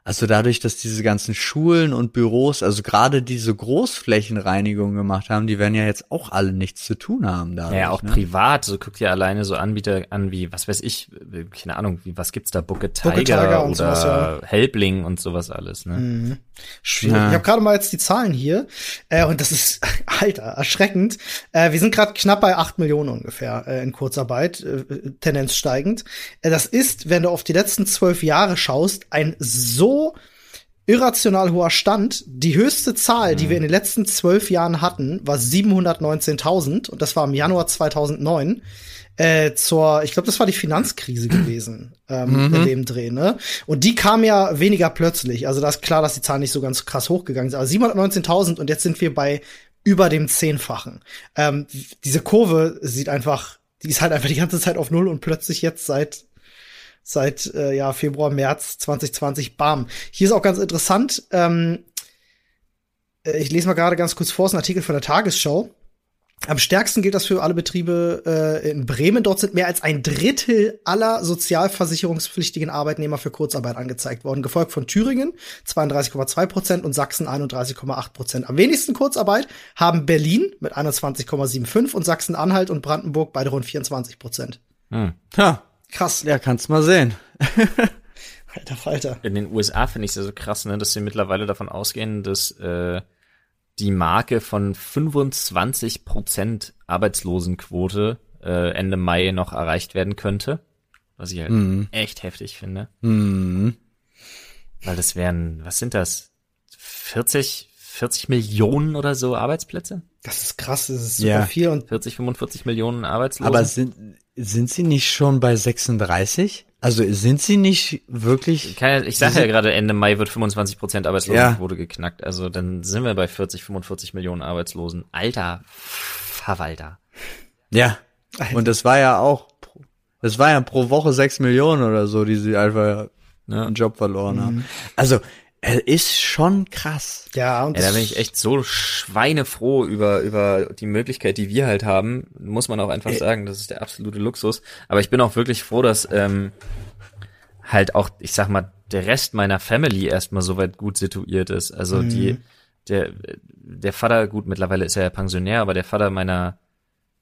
Also dadurch, dass diese ganzen Schulen und Büros, also gerade diese Großflächenreinigung gemacht haben, die werden ja jetzt auch alle nichts zu tun haben da. Ja, auch ne? privat, so guckt ja alleine so Anbieter an wie, was weiß ich, keine Ahnung, wie, was gibt's da, Booke Tiger, Booke Tiger oder sowas, ja. Helbling und sowas alles, ne? Mhm. Schwierig. Ja. Ich habe gerade mal jetzt die Zahlen hier äh, und das ist, [laughs] alter, erschreckend. Äh, wir sind gerade knapp bei acht Millionen ungefähr äh, in Kurzarbeit, äh, Tendenz steigend. Äh, das ist, wenn du auf die letzten zwölf Jahre schaust, ein so irrational hoher Stand. Die höchste Zahl, mhm. die wir in den letzten zwölf Jahren hatten, war 719.000 und das war im Januar 2009. Äh, zur, ich glaube, das war die Finanzkrise gewesen ähm, mhm. in dem Dreh, ne? Und die kam ja weniger plötzlich. Also da ist klar, dass die Zahlen nicht so ganz krass hochgegangen sind. Aber 719.000 und jetzt sind wir bei über dem Zehnfachen. Ähm, diese Kurve sieht einfach, die ist halt einfach die ganze Zeit auf Null und plötzlich jetzt seit seit äh, ja, Februar, März 2020, bam. Hier ist auch ganz interessant, ähm, äh, ich lese mal gerade ganz kurz vor, ist ein Artikel von der Tagesschau. Am stärksten gilt das für alle Betriebe äh, in Bremen. Dort sind mehr als ein Drittel aller sozialversicherungspflichtigen Arbeitnehmer für Kurzarbeit angezeigt worden. Gefolgt von Thüringen 32,2 Prozent und Sachsen 31,8 Prozent. Am wenigsten Kurzarbeit haben Berlin mit 21,75 und Sachsen-Anhalt und Brandenburg beide rund 24 Prozent. Hm. Ha, Krass. Ja, kannst mal sehen. [laughs] Alter Falter. In den USA finde ich es ja so krass, ne, dass sie mittlerweile davon ausgehen, dass äh, die Marke von 25 Prozent Arbeitslosenquote äh, Ende Mai noch erreicht werden könnte. Was ich halt mm. echt heftig finde. Mm. Weil das wären, was sind das? 40, 40 Millionen oder so Arbeitsplätze? Das ist krass, das ist super ja. viel. Und 40, 45 Millionen Arbeitslose. Aber sind, sind sie nicht schon bei 36? Also sind sie nicht wirklich? Keine, ich sage ja gerade, Ende Mai wird 25 Prozent Arbeitslosenquote ja. geknackt. Also dann sind wir bei 40, 45 Millionen Arbeitslosen. Alter Verwalter. Ja. Alter. Und das war ja auch, das war ja pro Woche 6 Millionen oder so, die sie einfach ja. einen Job verloren mhm. haben. Also er ist schon krass. Ja, und ja, da bin ich echt so schweinefroh über, über die Möglichkeit, die wir halt haben. Muss man auch einfach äh, sagen, das ist der absolute Luxus. Aber ich bin auch wirklich froh, dass ähm, halt auch, ich sag mal, der Rest meiner Family erstmal soweit gut situiert ist. Also mhm. die, der, der Vater, gut, mittlerweile ist er ja Pensionär, aber der Vater meiner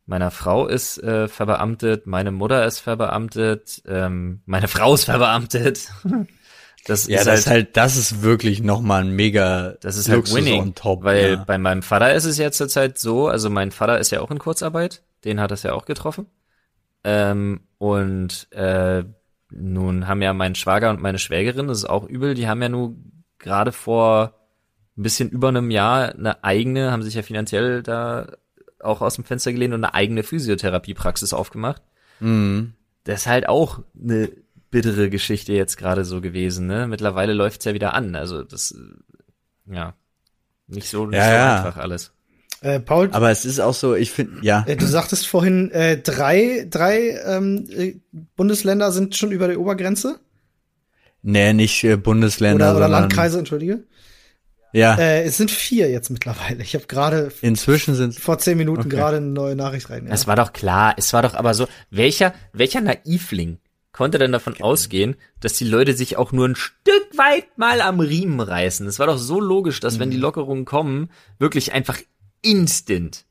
meiner Frau ist äh, verbeamtet, meine Mutter ist verbeamtet, ähm, meine Frau ist verbeamtet. [laughs] Das ja, ist das halt, halt, das ist wirklich nochmal ein mega Das ist halt Luxus halt winning, top, weil ja. bei meinem Vater ist es jetzt zurzeit so, also mein Vater ist ja auch in Kurzarbeit, den hat das ja auch getroffen. Ähm, und äh, nun haben ja mein Schwager und meine Schwägerin, das ist auch übel, die haben ja nun gerade vor ein bisschen über einem Jahr eine eigene, haben sich ja finanziell da auch aus dem Fenster gelehnt und eine eigene Physiotherapiepraxis aufgemacht. Mhm. Das ist halt auch eine bittere Geschichte jetzt gerade so gewesen. Ne? Mittlerweile läuft's ja wieder an. Also das, äh, ja, nicht so, nicht ja, so ja. einfach alles. Äh, Paul, aber es ist auch so, ich finde, ja. Äh, du sagtest vorhin, äh, drei, drei ähm, äh, Bundesländer sind schon über der Obergrenze? Nee, nicht äh, Bundesländer. Oder, oder Landkreise, entschuldige. Ja. Äh, es sind vier jetzt mittlerweile. Ich habe gerade inzwischen sind vor zehn Minuten okay. gerade eine neue Nachricht rein. Ja. Es war doch klar, es war doch aber so, welcher welcher Naivling konnte dann davon ausgehen, dass die Leute sich auch nur ein Stück weit mal am Riemen reißen. Es war doch so logisch, dass wenn die Mhm. Lockerungen kommen, wirklich einfach instant,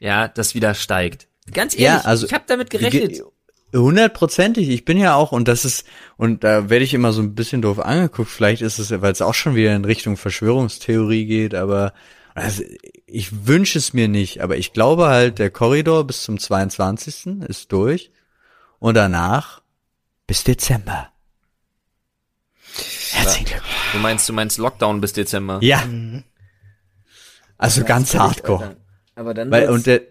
ja, das wieder steigt. Ganz ehrlich, Ja, also- ich habe damit gerechnet. Hundertprozentig. Ich bin ja auch, und das ist, und da werde ich immer so ein bisschen doof angeguckt. Vielleicht ist es, weil es auch schon wieder in Richtung Verschwörungstheorie geht, aber also, ich wünsche es mir nicht. Aber ich glaube halt, der Korridor bis zum 22. ist durch. Und danach bis Dezember. Herzlichen Glückwunsch. Du meinst, du meinst Lockdown bis Dezember? Ja. Also ganz hardcore. Aber dann Weil, wird's- und der,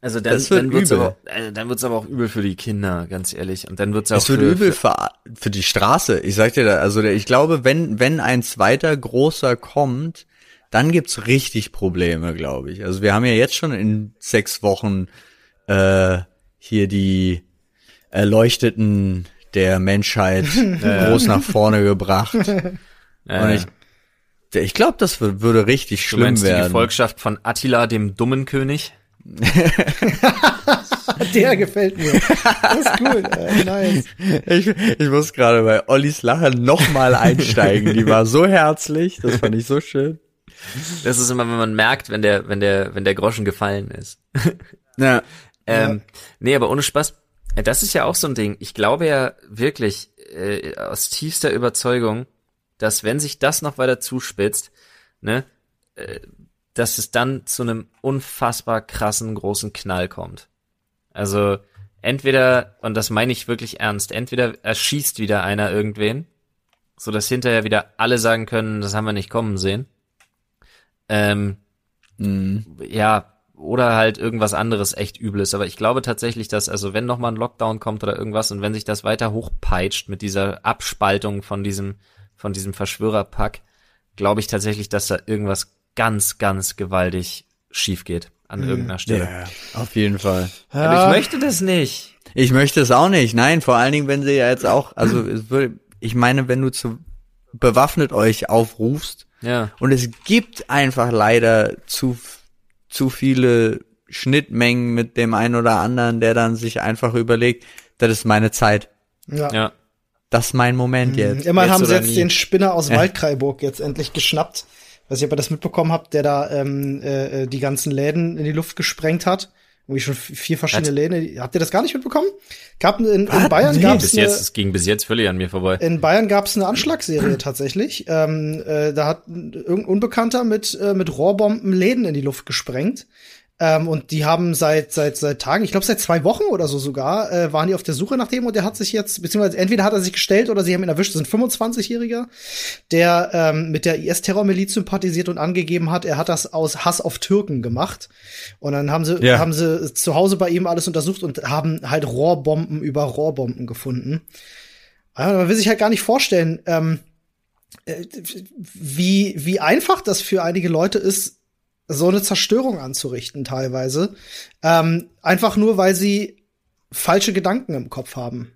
also dann, das wird dann wird's übel. aber, äh, dann wird's aber auch übel für die Kinder, ganz ehrlich. Und dann wird's auch Es wird für, übel für für, für die Straße. Ich sag dir da, also der, ich glaube, wenn, wenn ein zweiter großer kommt, dann gibt's richtig Probleme, glaube ich. Also wir haben ja jetzt schon in sechs Wochen äh, hier die Erleuchteten der Menschheit [laughs] groß nach vorne gebracht. [laughs] äh, Und ich, ich glaube, das wür- würde richtig du schlimm meinst die werden. Gefolgschaft von Attila, dem dummen König? [laughs] Der gefällt mir. Das ist gut. Äh, nice. Ich, ich muss gerade bei Ollis Lache nochmal einsteigen. Die war so herzlich, das fand ich so schön. Das ist immer, wenn man merkt, wenn der, wenn der, wenn der Groschen gefallen ist. Ja. Ähm, Nee, aber ohne Spaß. Äh, Das ist ja auch so ein Ding. Ich glaube ja wirklich äh, aus tiefster Überzeugung, dass wenn sich das noch weiter zuspitzt, ne, äh, dass es dann zu einem unfassbar krassen großen Knall kommt. Also entweder, und das meine ich wirklich ernst, entweder erschießt wieder einer irgendwen, so dass hinterher wieder alle sagen können, das haben wir nicht kommen sehen. Ähm, Mhm. ja, oder halt irgendwas anderes echt Übles. Aber ich glaube tatsächlich, dass, also wenn nochmal ein Lockdown kommt oder irgendwas und wenn sich das weiter hochpeitscht mit dieser Abspaltung von diesem, von diesem Verschwörerpack, glaube ich tatsächlich, dass da irgendwas ganz, ganz gewaltig schief geht an irgendeiner Stelle. Ja, auf jeden Fall. Aber ich möchte das nicht. Ich möchte es auch nicht. Nein, vor allen Dingen, wenn sie ja jetzt auch, also [clears throat] es würde, ich meine, wenn du zu bewaffnet euch aufrufst Ja. und es gibt einfach leider zu zu viele Schnittmengen mit dem einen oder anderen, der dann sich einfach überlegt, das ist meine Zeit, Ja. Ja. das ist mein Moment jetzt. Immerhin jetzt haben sie jetzt nie. den Spinner aus Ja. Waldkraiburg jetzt endlich geschnappt. Weiß nicht, ob ihr das mitbekommen habt, der da ähm, äh, die ganzen Läden in die Luft gesprengt hat. Irgendwie schon vier verschiedene Läden. Habt ihr das gar nicht mitbekommen? Gab in, in? Bayern Nee, gab's Bis eine, jetzt, es ging bis jetzt völlig an mir vorbei. in Bayern gab's eine Anschlagsserie [clears throat] tatsächlich. Ähm, äh, da hat irgendein Unbekannter mit äh, mit Rohrbomben Läden in die Luft gesprengt. Ähm, und die haben seit seit seit Tagen, ich glaube seit zwei Wochen oder so sogar, äh, waren die auf der Suche nach dem und der hat sich jetzt, beziehungsweise entweder hat er sich gestellt oder sie haben ihn erwischt. Das ist ein 25-Jähriger, der ähm, mit der IS-Terrormiliz sympathisiert und angegeben hat, er hat das aus Hass auf Türken gemacht. Und dann haben sie Ja. haben sie zu Hause bei ihm alles untersucht und haben halt Rohrbomben über Rohrbomben gefunden. Ja, man will sich halt gar nicht vorstellen, ähm, äh, wie, wie einfach das für einige Leute ist, so eine Zerstörung anzurichten teilweise. Ähm, einfach nur, weil sie falsche Gedanken im Kopf haben.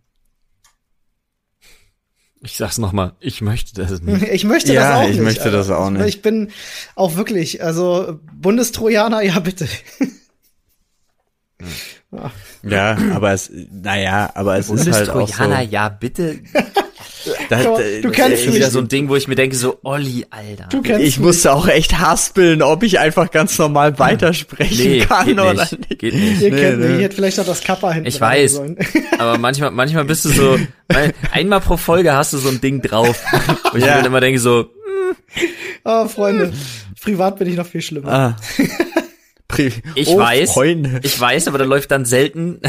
Ich sag's nochmal, ich möchte das nicht. [laughs] Ich möchte Ja, das auch ich nicht. möchte das auch nicht. Ich bin auch wirklich, also Bundestrojaner, ja bitte. Ja, aber es, naja, aber es ist halt auch so. Bundestrojaner, ja, bitte. [laughs] Das, Du- das- du kennst Das ist mich. wieder so ein Ding, wo ich mir denke, so, Olli, Alter. Du kennst ich mich. musste auch echt haspeln, ob ich einfach ganz normal weitersprechen Nee, kann geht oder nicht. nicht. Geht nicht. Ihr Nee, kennt mich, nee. ich hätte vielleicht noch das Kappa hinten Ich weiß. sollen. [laughs] Aber manchmal, manchmal bist du so, weil einmal pro Folge hast du so ein Ding drauf. Wo ich Ja. mir dann immer denke so, [laughs] Oh, Freunde, privat bin ich noch viel schlimmer. Ah. [laughs] Ich oh, weiß, Freunde. ich weiß, aber da läuft dann selten,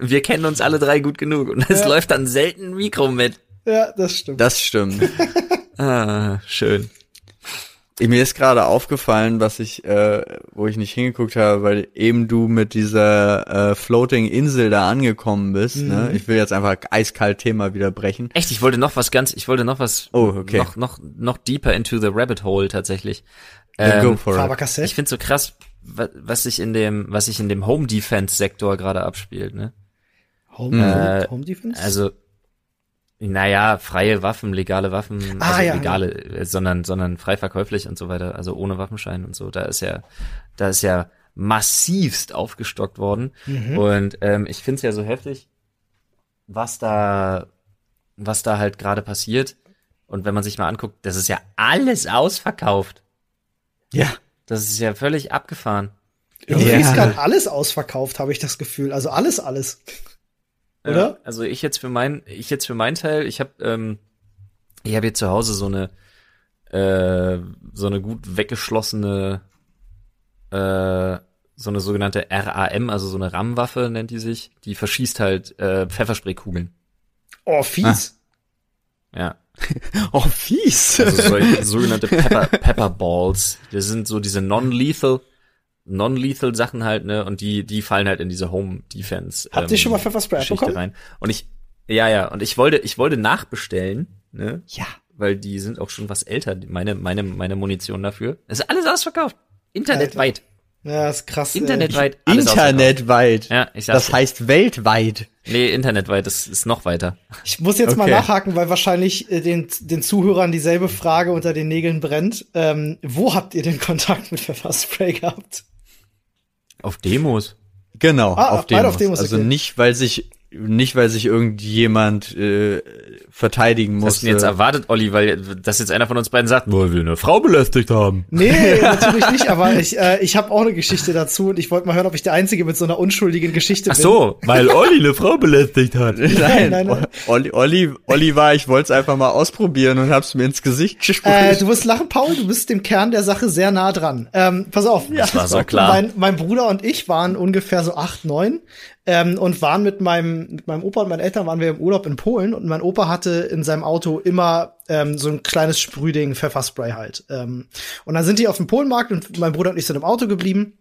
wir kennen uns alle drei gut genug und es Ja. läuft dann selten ein Mikro mit. Ja, das stimmt. Das stimmt. [laughs] Ah, schön. Mir ist gerade aufgefallen, was ich, äh, wo ich nicht hingeguckt habe, weil eben du mit dieser äh, Floating Insel da angekommen bist. Ne? Mhm. Ich will jetzt einfach eiskalt Thema wieder brechen. Echt, ich wollte noch was ganz, ich wollte noch was, Oh, okay. noch, noch, noch deeper into the rabbit hole tatsächlich. Then go Ähm, for it. Ich finde so krass, wa- was sich in dem, was sich in dem Home Defense Sektor gerade abspielt, ne? Home, Äh, Home Defense? Also, naja, freie Waffen, legale Waffen, Ah, also ja, legale, äh, sondern, sondern frei verkäuflich und so weiter, also ohne Waffenschein und so. Da ist ja, da ist ja massivst aufgestockt worden. Mhm. Und ähm, ich find's ja so heftig. was da, was da halt gerade passiert. Und wenn man sich mal anguckt, das ist ja alles ausverkauft. Ja. Das ist ja völlig abgefahren. Irgendwie Ja. ist gerade alles ausverkauft, habe ich das Gefühl. Also alles, alles. Oder? Ja, also ich jetzt für mein, ich jetzt für meinen Teil, ich habe, ähm, ich habe hier zu Hause so eine, äh, so eine gut weggeschlossene, äh, so eine sogenannte RAM, also so eine RAM-Waffe nennt die sich. Die verschießt halt äh, Pfefferspraykugeln. Oh, fies. Ja, [laughs] Oh, fies. also solche [laughs] sogenannte Pepper, Pepper Balls. Das sind so diese non-lethal, non-lethal Sachen halt, ne? Und die, die fallen halt in diese Home Defense. Habt ihr schon mal Pfefferspray Geschichte bekommen? rein. Und ich, ja, ja, und ich wollte, ich wollte nachbestellen, ne? Ja. Weil die sind auch schon was älter, meine, meine, meine Munition dafür. Es ist alles ausverkauft. Internetweit. Ja, ist krass. Internetweit. alles Internetweit. Ja, ich sag's Das heißt weltweit. Nee, internetweit, das ist noch weiter. Ich muss jetzt mal Okay. nachhaken, weil wahrscheinlich äh, den, den Zuhörern dieselbe Frage unter den Nägeln brennt. Ähm, wo habt ihr den Kontakt mit Pfefferspray gehabt? Auf Demos. Genau, Ah, auf Demos. auf Demos, also okay. nicht, weil sich nicht, weil sich irgendjemand äh, verteidigen Was musste. denn jetzt erwartet, Olli, weil das jetzt einer von uns beiden sagt, boah, will eine Frau belästigt haben. Nee, [laughs] natürlich nicht, aber ich, äh, ich habe auch eine Geschichte dazu und ich wollte mal hören, ob ich der Einzige mit so einer unschuldigen Geschichte Ach bin. so, [laughs] weil Olli eine Frau belästigt hat. Nein, nein, nein. Olli, Olli, Olli war, ich wollte es einfach mal ausprobieren und hab's mir ins Gesicht Äh, gesprüht. du wirst lachen, Paul, du bist dem Kern der Sache sehr nah dran. Ähm, pass auf. Das war so [laughs] klar. Mein, mein Bruder und ich waren ungefähr so acht, neun ähm, und waren mit meinem, mit meinem Opa und meinen Eltern waren wir im Urlaub in Polen und mein Opa hatte in seinem Auto immer ähm, so ein kleines Sprühding, Pfefferspray halt. Ähm, und dann sind die auf dem Polenmarkt und mein Bruder und ich sind im Auto geblieben.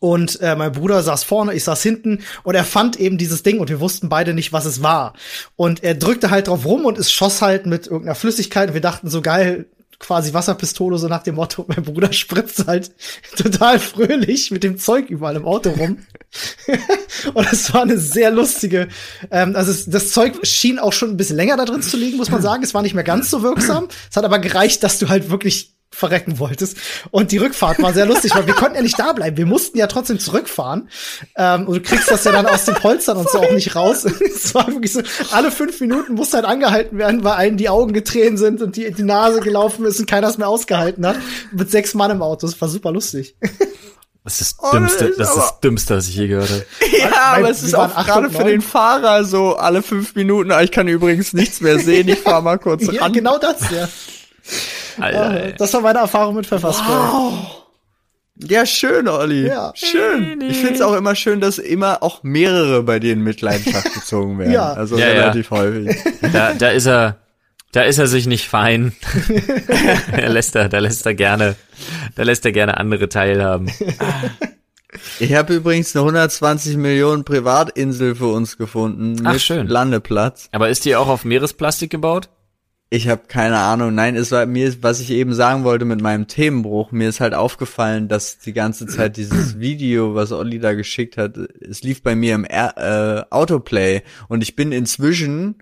Und äh, mein Bruder saß vorne, ich saß hinten und er fand eben dieses Ding und wir wussten beide nicht, was es war. Und er drückte halt drauf rum und es schoss halt mit irgendeiner Flüssigkeit und wir dachten so geil, quasi Wasserpistole, so nach dem Motto, [laughs] mein Bruder spritzt halt [laughs] total fröhlich mit dem Zeug überall im Auto rum. [laughs] und es war eine sehr lustige, ähm, also es, das Zeug schien auch schon ein bisschen länger da drin zu liegen, muss man sagen. Es war nicht mehr ganz so wirksam. Es hat aber gereicht, dass du halt wirklich verrecken wolltest. Und die Rückfahrt war sehr lustig, weil wir konnten ja nicht da bleiben. Wir mussten ja trotzdem zurückfahren. Ähm, und du kriegst das ja dann aus den Polstern und so auch nicht raus. [laughs] es war wirklich so, alle fünf Minuten musste halt angehalten werden, weil allen die Augen getränt sind und die, die Nase gelaufen ist und keiner es mehr ausgehalten hat. Mit sechs Mann im Auto. Das war super lustig. Das ist Oh, das Dümmste, das das ist das Dümmste, was ich je gehört habe. ja, weil aber es ist auch gerade für den Fahrer so alle fünf Minuten. ah, Ich kann übrigens nichts mehr sehen. Ich fahr mal kurz [laughs] Ja, ran. genau das, ja. Alter. Das war meine Erfahrung mit Pfefferspray. Ja, schön, Olli. Ja. Schön. Ich find's auch immer schön, dass immer auch mehrere bei denen Mitleidenschaft gezogen werden. [laughs] Ja. Also Ja, ja. relativ häufig. Da, da ist er, da ist er sich nicht fein. [laughs] er lässt er, da lässt er gerne, da lässt er gerne andere teilhaben. Ich habe übrigens eine 120 Millionen Privatinsel für uns gefunden Ach, mit schön. Landeplatz. Aber ist die auch auf Meeresplastik gebaut? Ich habe keine Ahnung. Nein, es war mir, was ich eben sagen wollte mit meinem Themenbruch. Mir ist halt aufgefallen, dass die ganze Zeit dieses [clears throat] Video, was Olli da geschickt hat, es lief bei mir im Air, äh, Autoplay und ich bin inzwischen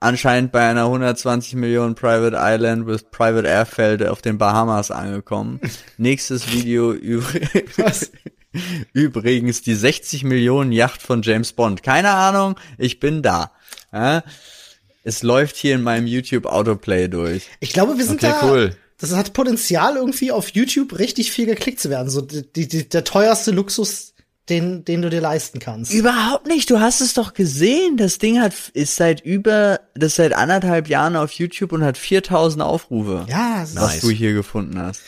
anscheinend bei einer 120 Millionen Private Island with Private Airfeld auf den Bahamas angekommen. [laughs] Nächstes Video übr- Was? [laughs] übrigens die 60 Millionen Yacht von James Bond. Keine Ahnung, ich bin da. Ja? Es läuft hier in meinem YouTube Autoplay durch. Ich glaube, wir sind Okay, da. cool. Das hat Potenzial, irgendwie auf YouTube richtig viel geklickt zu werden. So die, die, der teuerste Luxus, den, den du dir leisten kannst. Überhaupt nicht. Du hast es doch gesehen. Das Ding hat ist seit über, das ist seit anderthalb Jahren auf YouTube und hat 4000 Aufrufe. Ja, das Was ist, du hier gefunden hast.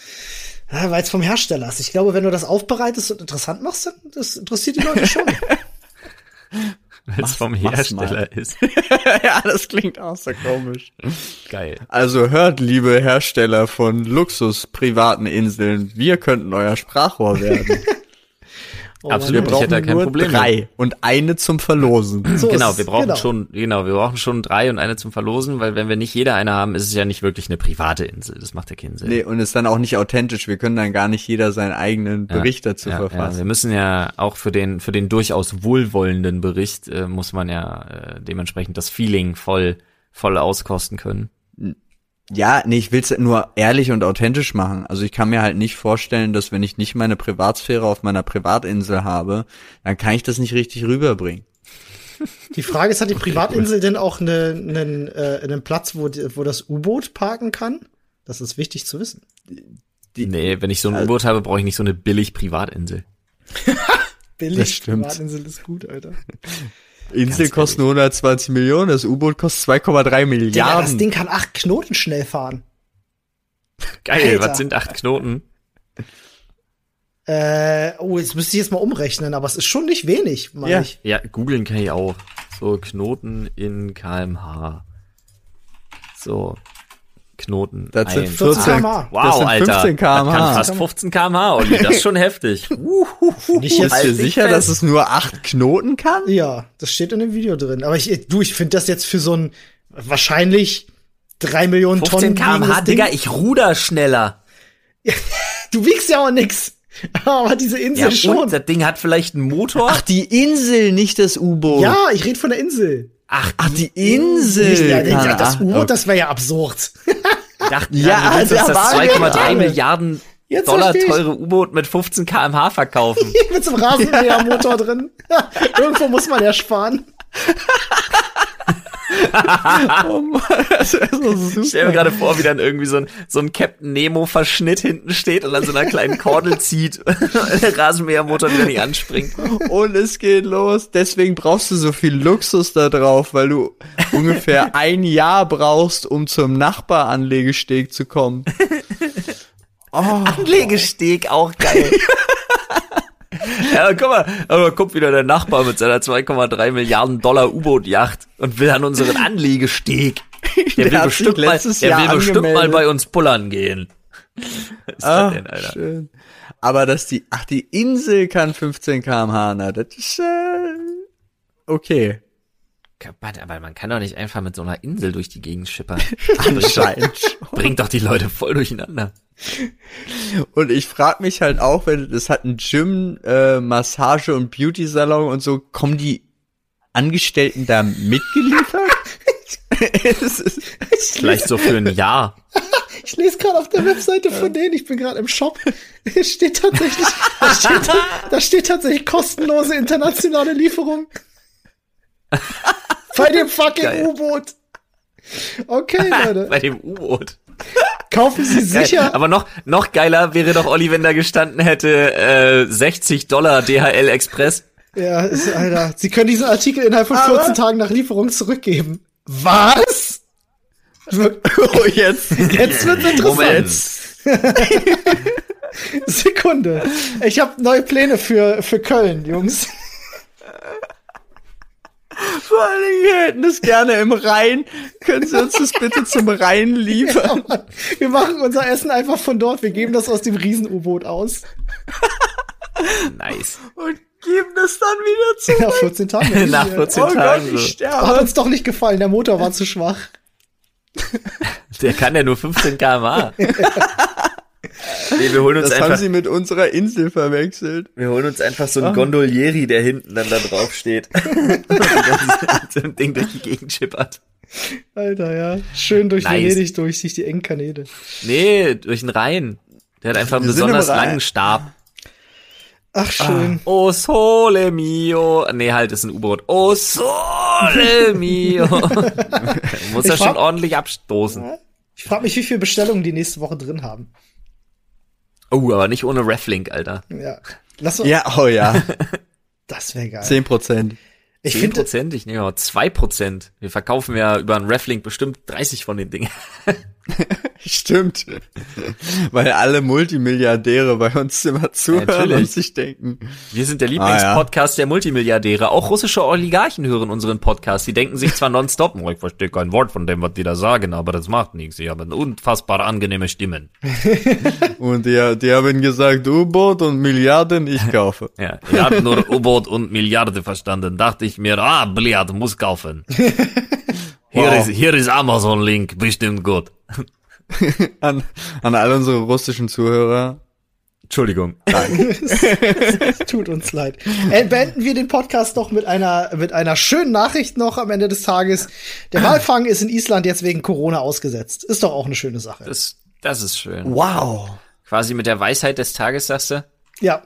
ja weil es vom Hersteller ist. Ich glaube, wenn du das aufbereitest und interessant machst, dann das interessiert die Leute schon. [laughs] Weil es vom Hersteller ist. [laughs] ja, das klingt auch so komisch. Geil. Also hört, liebe Hersteller von Luxus privaten Inseln, wir könnten euer Sprachrohr werden. [laughs] Oh, Absolut. Ich hätte da kein nur Problem mit. drei und eine zum Verlosen. [laughs] So Genau, wir brauchen Genau. schon, genau, wir brauchen schon drei und eine zum Verlosen, weil wenn wir nicht jeder eine haben, ist es ja nicht wirklich eine private Insel. Das macht ja keinen Sinn. Nee, und ist dann auch nicht authentisch. Wir können dann gar nicht jeder seinen eigenen Ja, Bericht dazu ja, Ja, verfassen. wir müssen ja auch für den, für den durchaus wohlwollenden Bericht, äh, muss man ja äh, dementsprechend das Feeling voll, voll auskosten können. Ja, nee, ich will's nur ehrlich und authentisch machen. Also ich kann mir halt nicht vorstellen, dass wenn ich nicht meine Privatsphäre auf meiner Privatinsel habe, dann kann ich das nicht richtig rüberbringen. Die Frage ist, hat die Privatinsel denn auch einen einen äh, einen Platz, wo, die- wo das U-Boot parken kann? Das ist wichtig zu wissen. nee, wenn ich so ein U-Boot habe, brauche ich nicht so eine billig Privatinsel. [laughs] Billig Das stimmt. Privatinsel ist gut, Alter. Insel kosten 120 Millionen, das U-Boot kostet 2,3 Ja, das Milliarden. Ding kann acht Knoten schnell fahren. Geil, Alter. was sind acht Knoten? Äh, oh, jetzt müsste ich jetzt mal umrechnen, aber es ist schon nicht wenig, meine Ja. ich. Ja, googeln kann ich auch. So, Knoten in kmh. So, Knoten. Das sind ein. 14 14 km/h. Wow, das sind Alter. 15 Das kann km/h. fast 15 kmh, Olli. Das ist schon heftig. [laughs] Ich jetzt Bist du Halt sicher, fest. dass es nur acht Knoten kann? Ja, das steht in dem Video drin. Aber ich, du, ich finde das jetzt für so ein wahrscheinlich drei Millionen 15 Tonnen kmh, wiegendes Ding. Digga, ich ruder schneller. [laughs] Du wiegst ja auch nix. [laughs] Aber diese Insel Ja, schon. und das Ding hat vielleicht einen Motor. Ach, die Insel, nicht das U-Boot. ja, ich rede von der Insel. Ach, Ach, die Insel. ja, kann- ja, das U-Boot, okay. das wäre ja absurd. Dachte, Ja, ja, du das war 2,3 gerade. Milliarden Jetzt Dollar teure U-Boot mit 15 kmh verkaufen. [laughs] Mit so einem Rasenmähermotor drin. [laughs] Irgendwo muss man ja sparen. [laughs] [laughs] Oh Mann, das wäre so Ich stell mir super. gerade vor, wie dann irgendwie so ein, so ein Captain Nemo-Verschnitt hinten steht und an so einer kleinen Kordel zieht und [laughs] der Rasenmähermotor wieder nicht anspringt. Und es geht los. Deswegen brauchst du so viel Luxus da drauf, weil du ungefähr ein Jahr brauchst, um zum Nachbaranlegesteg zu kommen. [laughs] Oh, Anlegesteg auch geil. Ja, guck mal, aber kommt wieder der Nachbar mit seiner 2,3 Milliarden Dollar U-Boot-Yacht und will an unseren Anlegesteg. Der, Der will bestimmt, mal, der Jahr will bestimmt mal bei uns pullern gehen. Was ist das denn, Alter? schön. Aber dass die, ach, die Insel kann 15 kmh, na, das ist, äh, okay. Warte, Aber man kann doch nicht einfach mit so einer Insel durch die Gegend schippern. [laughs] Anscheinend. Bringt doch die Leute voll durcheinander. Und ich frag mich halt auch, wenn das hat ein Gym, äh, Massage und Beauty Salon und so, kommen die Angestellten da mitgeliefert? [laughs] [laughs] Vielleicht so für ein Jahr. Ich lese gerade auf der Webseite von denen, ich bin gerade im Shop. Es steht tatsächlich, da steht, da steht tatsächlich kostenlose internationale Lieferung. Bei dem fucking Geil. U-Boot. Okay, [laughs] Leute. Bei dem U-Boot. Kaufen Sie Geil. sicher. Aber noch, noch geiler wäre doch Olli, wenn da gestanden hätte, äh, 60 Dollar DHL Express. Ja, ist, Alter. Sie können diesen Artikel innerhalb von Aber- 14 Tagen nach Lieferung zurückgeben. Was? [laughs] Oh, jetzt. Jetzt wird's interessant. Moment. [laughs] Sekunde. Ich habe neue Pläne für, für Köln, Jungs. Vor Dingen, wir hätten es gerne im Rhein. Können Sie uns das bitte zum Rhein liefern? [laughs] Mann, Wir machen unser Essen einfach von dort. Wir geben das aus dem Riesen-U-Boot aus. Nice. Und geben das dann wieder zurück. Nach 14 Tagen. [laughs] Nach 14 Oh Gott, Tagen. ich So. Hat sterbe. uns doch nicht gefallen. Der Motor war zu schwach. Der kann ja nur 15 kmh. [laughs] [laughs] Nee, wir holen uns Das haben einfach, Sie mit unserer Insel verwechselt. wir holen uns einfach so einen Gondolieri, der hinten dann da drauf steht. [laughs] und dann [laughs] so ein Ding durch die Gegend schippert. Alter, ja. Schön durch Nice. Venedig durch sich die engen Kanäle. Nee, durch den Rhein. Der hat einfach einen Wir besonders langen Stab. Ach, schön. O sole mio. Nee, halt, ist ein U-Boot. O sole mio. Muss ja schon ordentlich abstoßen. Ich frage mich, wie viele Bestellungen die nächste Woche drin haben. Oh, aber nicht ohne Reflink, Alter. Ja. Lass uns, Ja, oh ja. [laughs] Das wäre geil. 10 Prozent. Ich 10 finde, Prozent, ich nehme mal 2 Prozent. Wir verkaufen ja über einen Reflink bestimmt 30 von den Dingen. [laughs] Stimmt. Weil alle Multimilliardäre bei uns immer zuhören Natürlich. und sich denken. Wir sind der Ah, Lieblingspodcast der Multimilliardäre. Auch russische Oligarchen hören unseren Podcast. Die denken sich zwar nonstop, "Oh, ich verstehe kein Wort von dem, was die da sagen, aber das macht nichts. Sie haben unfassbar angenehme Stimmen. [laughs] Und die, die haben gesagt, U-Boot und Milliarden, ich kaufe. Ja, ihr habt nur U-Boot und Milliarde verstanden. Dachte ich mir, ah, Bliat, muss kaufen. [laughs] Hier Wow. ist, hier ist Amazon-Link, bestimmt gut. [laughs] An, an all unsere russischen Zuhörer. Entschuldigung. [laughs] tut uns leid. Äh, beenden wir den Podcast doch mit einer, mit einer schönen Nachricht noch am Ende des Tages. Der Walfang ist in Island jetzt wegen Corona ausgesetzt. Ist doch auch eine schöne Sache. Das, das ist schön. Wow. Quasi mit der Weisheit des Tages, sagst du? Ja.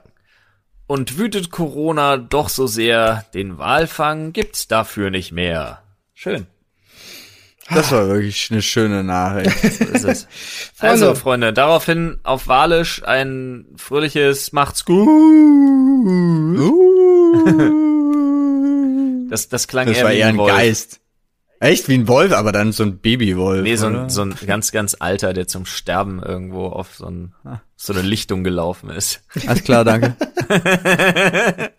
Und wütet Corona doch so sehr, den Walfang gibt's dafür nicht mehr. Schön. Das war wirklich eine schöne Nachricht. [laughs] [laughs] Also, Freunde, daraufhin auf Walisch ein fröhliches Macht's gut. [laughs] Das, das klang Das eher war wie eher ein ein Wolf. Geist. Echt? Wie ein Wolf, aber dann so ein Babywolf. Nee, so ein, so ein ganz, ganz alter, der zum Sterben irgendwo auf so, ein, so eine Lichtung gelaufen ist. Alles klar, danke. [laughs]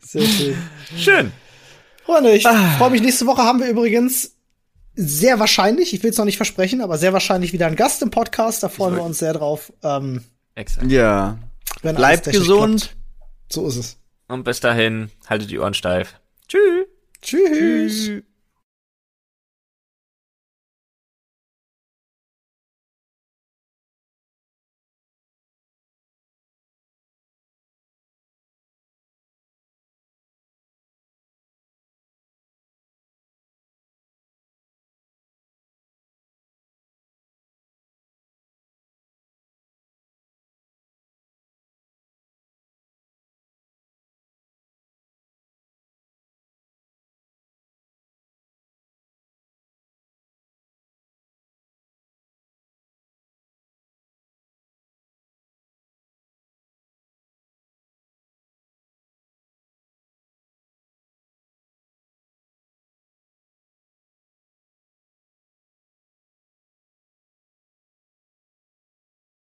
Sehr schön. Schön. Freunde, ich freue mich. Nächste Woche haben wir übrigens sehr wahrscheinlich, ich will es noch nicht versprechen, aber sehr wahrscheinlich wieder einen Gast im Podcast. Da freuen wir uns sehr drauf. Ähm, Exakt. Ja. Bleibt gesund. klappt. So ist es. Und bis dahin, haltet die Ohren steif. Tschüss. Tschüss.